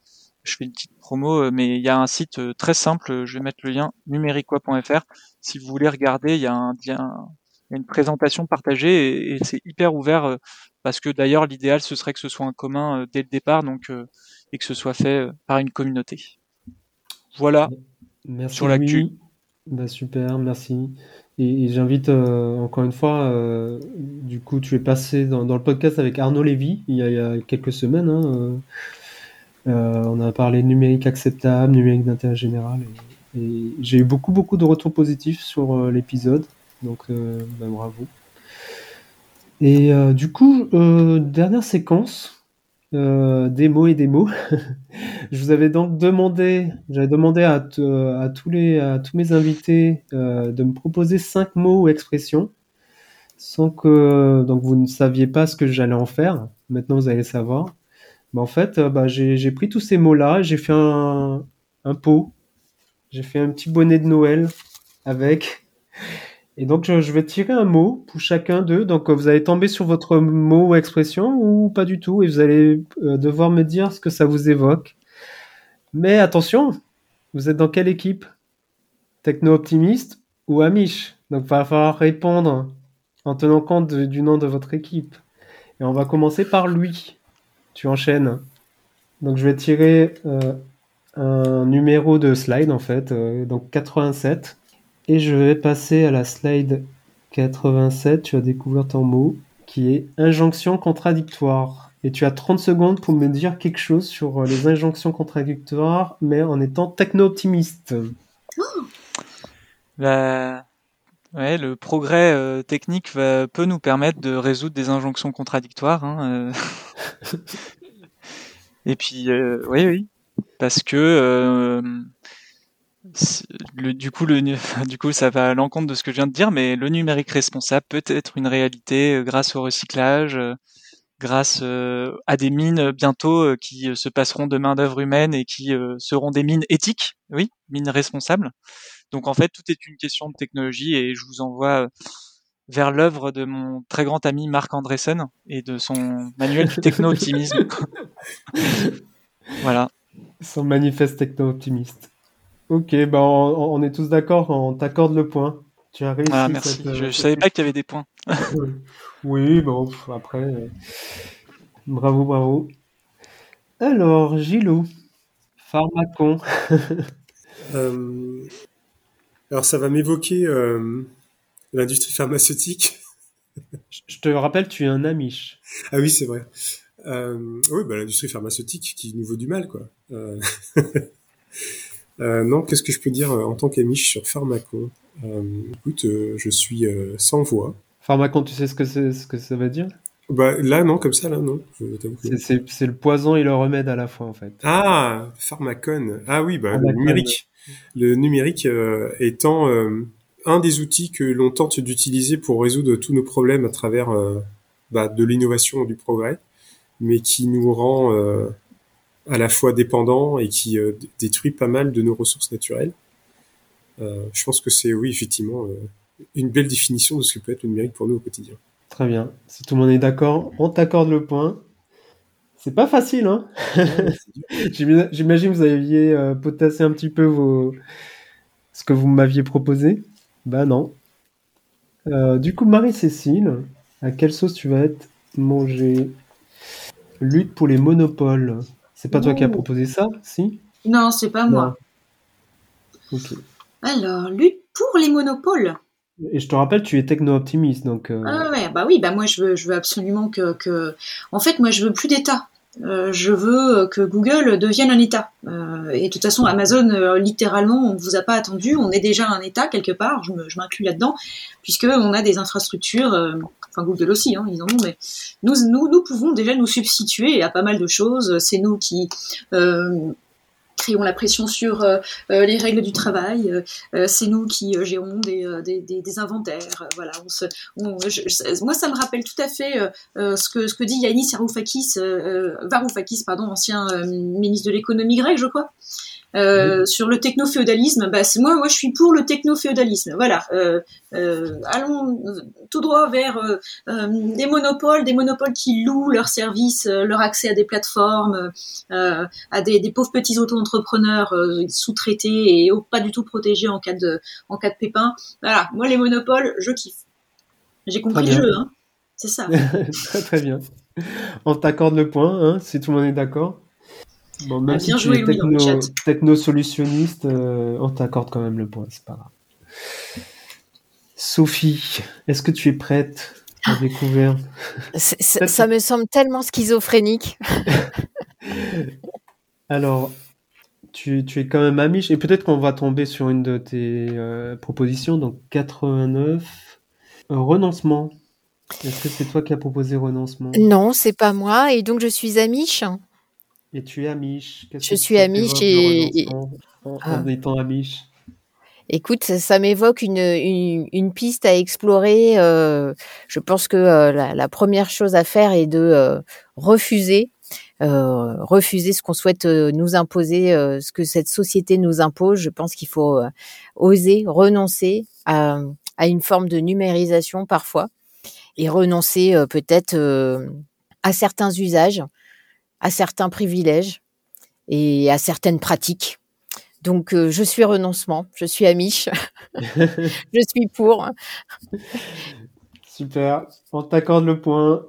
je fais une petite promo, mais il y a un site très simple, je vais mettre le lien numériquois.fr. Si vous voulez regarder, il y a, un, il y a une présentation partagée et, c'est hyper ouvert parce que d'ailleurs l'idéal ce serait que ce soit un commun dès le départ donc et que ce soit fait par une communauté. Voilà merci sur l'actu. Bah super, merci. Et, j'invite euh, encore une fois, euh, du coup, tu es passé dans, le podcast avec Arnaud Lévy il y a, quelques semaines. Hein, euh, on a parlé numérique acceptable, numérique d'intérêt général. Et, j'ai eu beaucoup, beaucoup de retours positifs sur l'épisode. Donc, ben, bravo. Et du coup, dernière séquence. Euh, des mots et des mots. je vous avais donc demandé, j'avais demandé à, tous les, à tous mes invités euh, de me proposer cinq mots ou expressions, sans que donc vous ne saviez pas ce que j'allais en faire. Maintenant, vous allez savoir. Mais en fait, euh, bah, j'ai pris tous ces mots-là, j'ai fait un, un pot, j'ai fait un petit bonnet de Noël avec. Et donc, je vais tirer un mot pour chacun d'eux. Donc, vous allez tomber sur votre mot ou expression ou pas du tout. Et vous allez euh, devoir me dire ce que ça vous évoque. Mais attention, vous êtes dans quelle équipe? Techno-optimiste ou Amish? Donc, il va falloir répondre en tenant compte du nom de votre équipe. Et on va commencer par lui. Tu enchaînes. Donc, je vais tirer euh, un numéro de slide, en fait. Euh, donc, 87. Et je vais passer à la slide 87. Tu as découvert ton mot qui est injonction contradictoire. Et tu as 30 secondes pour me dire quelque chose sur les injonctions contradictoires, mais en étant techno-optimiste. ouais, le progrès euh, technique peut nous permettre de résoudre des injonctions contradictoires. Hein, euh. Et puis, euh, oui, oui, parce que le, du coup, le, du coup, ça va à l'encontre de ce que je viens de dire, mais le numérique responsable peut être une réalité euh, grâce au recyclage, euh, grâce euh, à des mines bientôt qui se passeront de main d'œuvre humaine et qui seront des mines éthiques, oui, mines responsables. Donc en fait, tout est une question de technologie et je vous envoie vers l'œuvre de mon très grand ami Marc Andreessen et de son manuel du techno-optimisme. voilà. Son manifeste techno-optimiste. Ok, ben on, est tous d'accord, on t'accorde le point. Tu as réussi. Ah, merci. je, ne savais pas qu'il y avait des points. oui, bon, après. Euh, bravo, bravo. Alors, Gilou, pharmacon. Euh, alors, ça va m'évoquer euh, l'industrie pharmaceutique. Je te rappelle, tu es un amiche. Ah oui, c'est vrai. oui, bah, l'industrie pharmaceutique qui nous vaut du mal, quoi. Euh, non, qu'est-ce que je peux dire euh, en tant qu'amiche sur Pharmacon euh, Écoute, je suis sans voix. Pharmacon, tu sais ce que, ce que ça veut dire? Bah, là, non, comme ça, là, non. C'est le poison et le remède à la fois, en fait. Ah, pharmacon. Ah oui, bah, le numérique. Le numérique étant un des outils que l'on tente d'utiliser pour résoudre tous nos problèmes à travers bah, de l'innovation, du progrès, mais qui nous rend à la fois dépendant et qui euh, détruit pas mal de nos ressources naturelles. Euh, je pense que c'est, oui, effectivement, euh, une belle définition de ce que peut être le numérique pour nous au quotidien. Très bien. Si tout le monde est d'accord, on t'accorde le point. C'est pas facile, hein J'imagine que vous aviez potassé un petit peu vos... ce que vous m'aviez proposé. Bah non. du coup, Marie-Cécile, à quelle sauce tu vas être mangée Lutte pour les monopoles? C'est pas toi qui as proposé ça, si? Non, c'est pas moi. Alors, lutte pour les monopoles. Et je te rappelle, tu es techno-optimiste, donc. Ah ouais, bah oui, bah moi je veux, je veux absolument que, que, en fait, moi je veux plus d'État. Euh, je veux que Google devienne un État. Euh, et de toute façon, Amazon, euh, littéralement, on ne vous a pas attendu. On est déjà un État quelque part. Je m'inclus là-dedans, puisque on a des infrastructures. enfin, Google aussi, hein, ils en ont. Mais nous, nous, nous pouvons déjà nous substituer à pas mal de choses. C'est nous qui créons la pression sur euh, euh, les règles du travail. Euh, c'est nous qui gérons des, des, inventaires. voilà, moi, ça me rappelle tout à fait ce que ce que dit Yanis Varoufakis, Varoufakis, pardon, ancien ministre de l'économie grec, je crois. Euh, sur le techno-féodalisme, bah, moi, moi, je suis pour le techno-féodalisme. Voilà. Euh, euh, allons tout droit vers des monopoles, des monopoles qui louent leurs services, leur accès à des plateformes, à des, des, pauvres petits auto-entrepreneurs sous-traités et pas du tout protégés en cas de, en cas de pépin. Voilà. Moi, les monopoles, je kiffe. J'ai compris le jeu, hein. C'est ça. très très bien. On t'accorde le point, hein, si tout le monde est d'accord. Bon, même si tu es techno-solutionniste, euh, on t'accorde quand même le point, c'est pas grave. Sophie, est-ce que tu es prête à découvrir Ça me semble tellement schizophrénique. Alors, tu, es quand même amiche, et peut-être qu'on va tomber sur une de tes euh, propositions, donc 89. renoncement. Est-ce que c'est toi qui as proposé renoncement? Non, c'est pas moi, et donc je suis amiche. Et tu es amiche. Je suis amiche et... En, ah. étant amiche. Écoute, ça, m'évoque une, une, piste à explorer. Euh, je pense que euh, la, première chose à faire est de euh, refuser, refuser ce qu'on souhaite nous imposer, ce que cette société nous impose. Je pense qu'il faut oser renoncer à, à, une forme de numérisation parfois et renoncer peut-être à certains usages à certains privilèges et à certaines pratiques. Donc, euh, je suis renoncement, je suis amiche, je suis pour. Super, on t'accorde le point.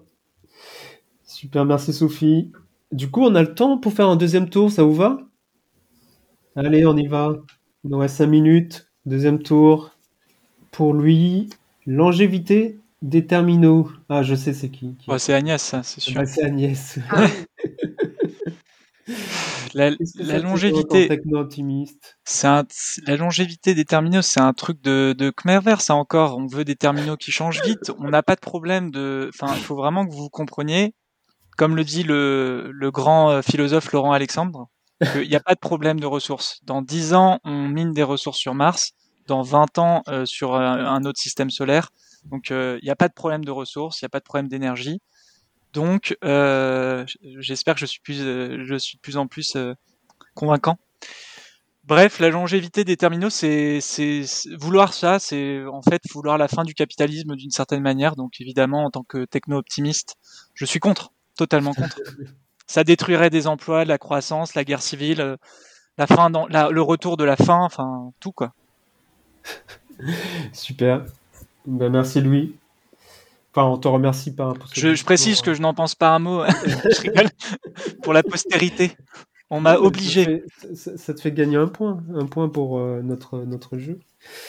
Super, merci Sophie. Du coup, on a le temps pour faire un deuxième tour, ça vous va? Allez, on y va. Il nous reste 5 minutes. Deuxième tour. Pour lui, longévité des terminaux. Ah, je sais c'est qui. c'est Agnès, c'est sûr. Ah, c'est Agnès. Ah. la, longévité. C'est la longévité des terminaux, c'est un truc de, de Khmer vert, ça encore. On veut des terminaux qui changent vite. On n'a pas de problème de. Enfin, il faut vraiment que vous compreniez, comme le dit le, le grand euh, philosophe Laurent Alexandre, qu'il n'y a pas de problème de ressources. Dans 10 ans, on mine des ressources sur Mars. Dans 20 ans, euh, sur un, autre système solaire. Donc, euh, il n'y a pas de problème de ressources, il n'y a pas de problème d'énergie. Donc, euh, j'espère que je suis, plus, euh, je suis de plus en plus euh, convaincant. Bref, la longévité des terminaux, c'est vouloir ça, c'est en fait vouloir la fin du capitalisme d'une certaine manière. Donc, évidemment, en tant que techno-optimiste, je suis contre, totalement contre. ça détruirait des emplois, la croissance, la guerre civile, la fin, dans, le retour de la fin, enfin tout quoi. Super. Ben, merci Louis. Enfin, on te remercie pas. je, précise que je n'en pense pas un mot. je rigole. Pour la postérité. On m'a obligé. Ça, te fait gagner un point, un point pour euh, notre, notre jeu.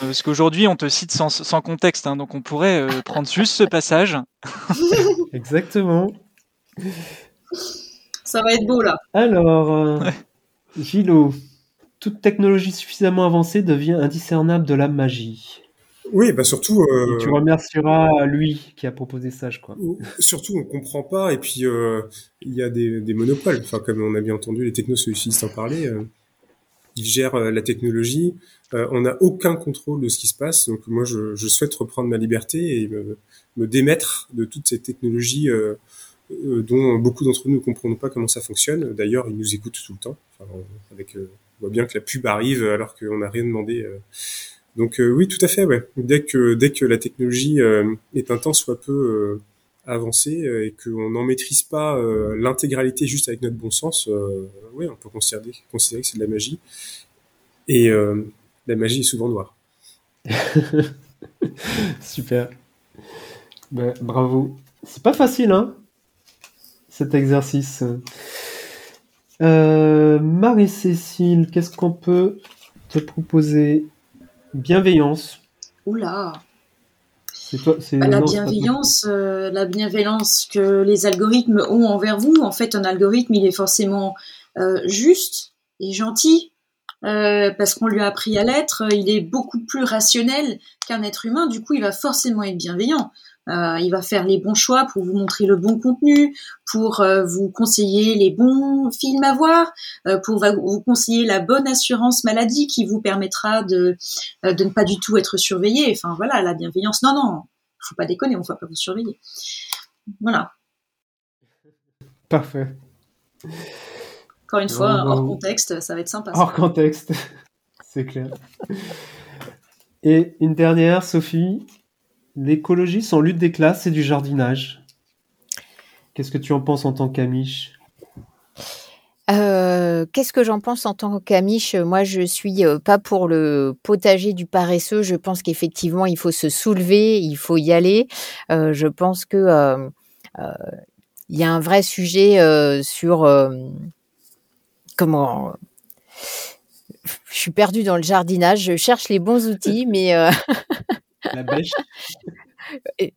Euh, parce qu'aujourd'hui, on te cite sans, sans contexte, hein, donc on pourrait euh, prendre juste ce passage. Exactement. Ça va être beau là. Alors, Gilo, toute technologie suffisamment avancée devient indiscernable de la magie. Oui, bah surtout. Euh, tu remercieras lui qui a proposé ça, je crois. Surtout, on comprend pas, et puis euh, il y a des, des, monopoles. Enfin, comme on a bien entendu, les technosolutionnistes en parler. Euh, ils gèrent euh, la technologie. Euh, on n'a aucun contrôle de ce qui se passe. Donc moi, je, je souhaite reprendre ma liberté et me, me démettre de toutes ces technologies dont beaucoup d'entre nous ne comprenons pas comment ça fonctionne. D'ailleurs, ils nous écoutent tout le temps. Enfin, avec, on voit bien que la pub arrive alors qu'on n'a rien demandé donc euh, oui, tout à fait. Ouais. Dès que la technologie euh, est un temps soit peu euh, avancée et qu'on n'en maîtrise pas l'intégralité juste avec notre bon sens, oui, on peut considérer, considérer que c'est de la magie. Et la magie est souvent noire. Super. Ben, bravo. C'est pas facile, hein, cet exercice. Marie-Cécile, qu'est-ce qu'on peut te proposer? Bienveillance. Oula. Toi, Bah, la non, bienveillance, euh, la bienveillance que les algorithmes ont envers vous. En fait, un algorithme, il est forcément euh, juste et gentil euh, parce qu'on lui a appris à l'être. Il est beaucoup plus rationnel qu'un être humain. Du coup, il va forcément être bienveillant. Euh, il va faire les bons choix pour vous montrer le bon contenu, pour euh, vous conseiller les bons films à voir, euh, pour va- vous conseiller la bonne assurance maladie qui vous permettra de, de ne pas du tout être surveillé. Enfin voilà, la bienveillance. Non, non, faut pas déconner, on va pas vous surveiller. Voilà. Parfait. Encore une fois, hors contexte, ça va être sympa. ça. Hors contexte, c'est clair. Et une dernière, Sophie? L'écologie sans lutte des classes, c'est du jardinage. Qu'est-ce que tu en penses en tant qu'amiche Euh, Qu'est-ce que j'en pense en tant qu'amiche Moi, je suis euh, pas pour le potager du paresseux. Je pense qu'effectivement, il faut se soulever, il faut y aller. Euh, je pense que il y a un vrai sujet sur comment. Je suis perdue dans le jardinage. Je cherche les bons outils, mais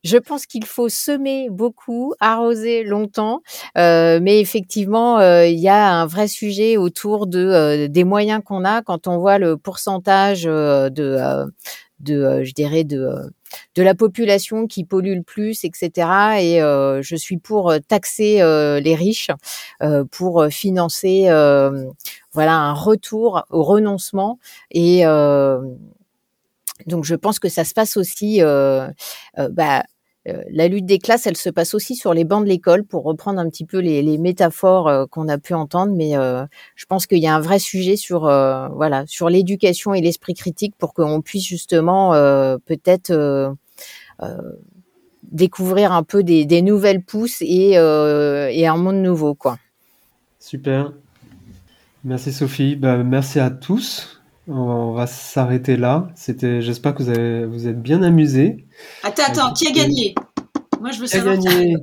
Je pense qu'il faut semer beaucoup, arroser longtemps, euh, mais effectivement, euh, il y a un vrai sujet autour de euh, des moyens qu'on a quand on voit le pourcentage euh, de, euh, de, je dirais de de la population qui pollue le plus, etc. Et euh, je suis pour taxer euh, les riches, euh, pour financer, voilà, un retour au renoncement et donc je pense que ça se passe aussi, euh, euh, bah, euh, la lutte des classes, elle se passe aussi sur les bancs de l'école, pour reprendre un petit peu les, métaphores qu'on a pu entendre. Mais je pense qu'il y a un vrai sujet sur, voilà, sur l'éducation et l'esprit critique pour qu'on puisse justement peut-être découvrir un peu des, nouvelles pousses et, et un monde nouveau, quoi. Super. Merci Sophie. Bah, merci à tous. On va s'arrêter là. C'était, j'espère que vous avez, vous êtes bien amusés. Attends, attends, qui a gagné? Moi, je veux Qui savoir. qui a gagné?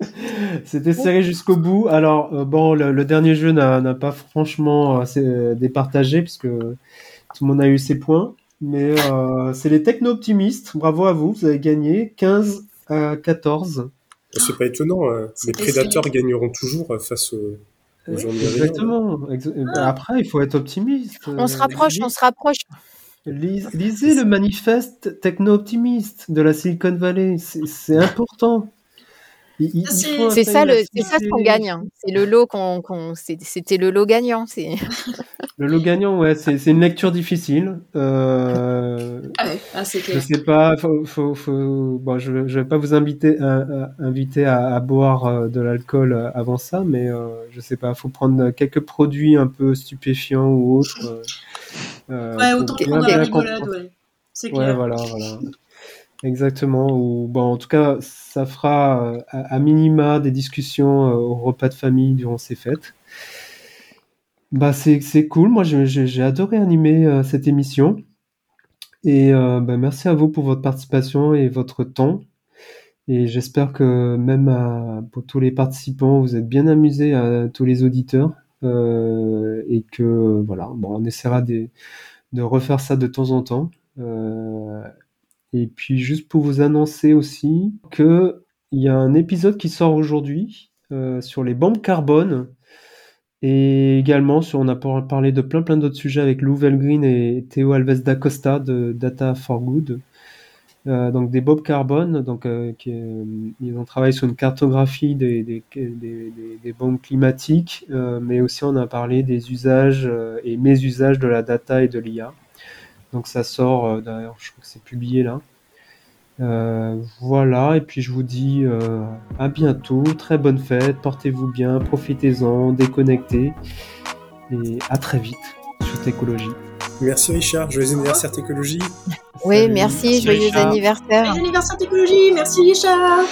C'était serré jusqu'au bout. Alors, euh, bon, le, le dernier jeu n'a pas franchement s'est, euh, départagé puisque tout le monde a eu ses points. Mais euh, c'est les techno-optimistes. Bravo à vous. Vous avez gagné 15 à 14. C'est pas étonnant. les prédateurs gagneront toujours face aux. Exactement. Ex- Après, il faut être optimiste. On se rapproche, on se rapproche. Lis- Lisez le manifeste techno-optimiste de la Silicon Valley. C'est important. C'est- ça, le, c'est ça ce qu'on gagne. hein. C'est le lot qu'on, c'était le lot gagnant. C'est. Le lot gagnant, ouais, c'est c'est une lecture difficile. Euh, Ah ouais, ah, c'est je sais pas, faut, faut, faut- bon, je, je vais pas vous inviter, à, à- inviter à, à boire euh, de l'alcool euh, avant ça, mais euh, je sais pas, faut prendre quelques produits un peu stupéfiants ou autres. euh, euh, Ouais, autant prendre la rigolade, ouais. C'est Ouais, clair. voilà, voilà. Exactement. Ou bon, en tout cas, ça fera euh, à, minima des discussions euh, au repas de famille durant ces fêtes. Bah, c'est c'est cool. Moi, je- j'ai adoré animer euh, cette émission. Et euh, bah, merci à vous pour votre participation et votre temps. Et j'espère que même pour tous les participants, vous êtes bien amusés, à tous les auditeurs. Et que voilà, bon, on essaiera de, de refaire ça de temps en temps. Et puis juste pour vous annoncer aussi que il y a un épisode qui sort aujourd'hui euh, sur les bombes carbone et également sur on a par- parlé de plein plein d'autres sujets avec Lou Green et Théo Alves da Costa de Data for Good. Euh, donc des bombes carbone, donc euh, ils ont travaillé sur une cartographie des, des, des, bombes climatiques, mais aussi on a parlé des usages et mésusages de la data et de l'IA. Donc ça sort, euh, d'ailleurs, je crois que c'est publié là. Euh, voilà, et puis je vous dis euh, à bientôt, très bonne fête, portez-vous bien, profitez-en, déconnectez, et à très vite sur Técologie. Merci Richard, joyeux anniversaire Técologie. Oui, Salut. merci, Merci, joyeux Richard. anniversaire. Joyeux anniversaire technologie, merci Richard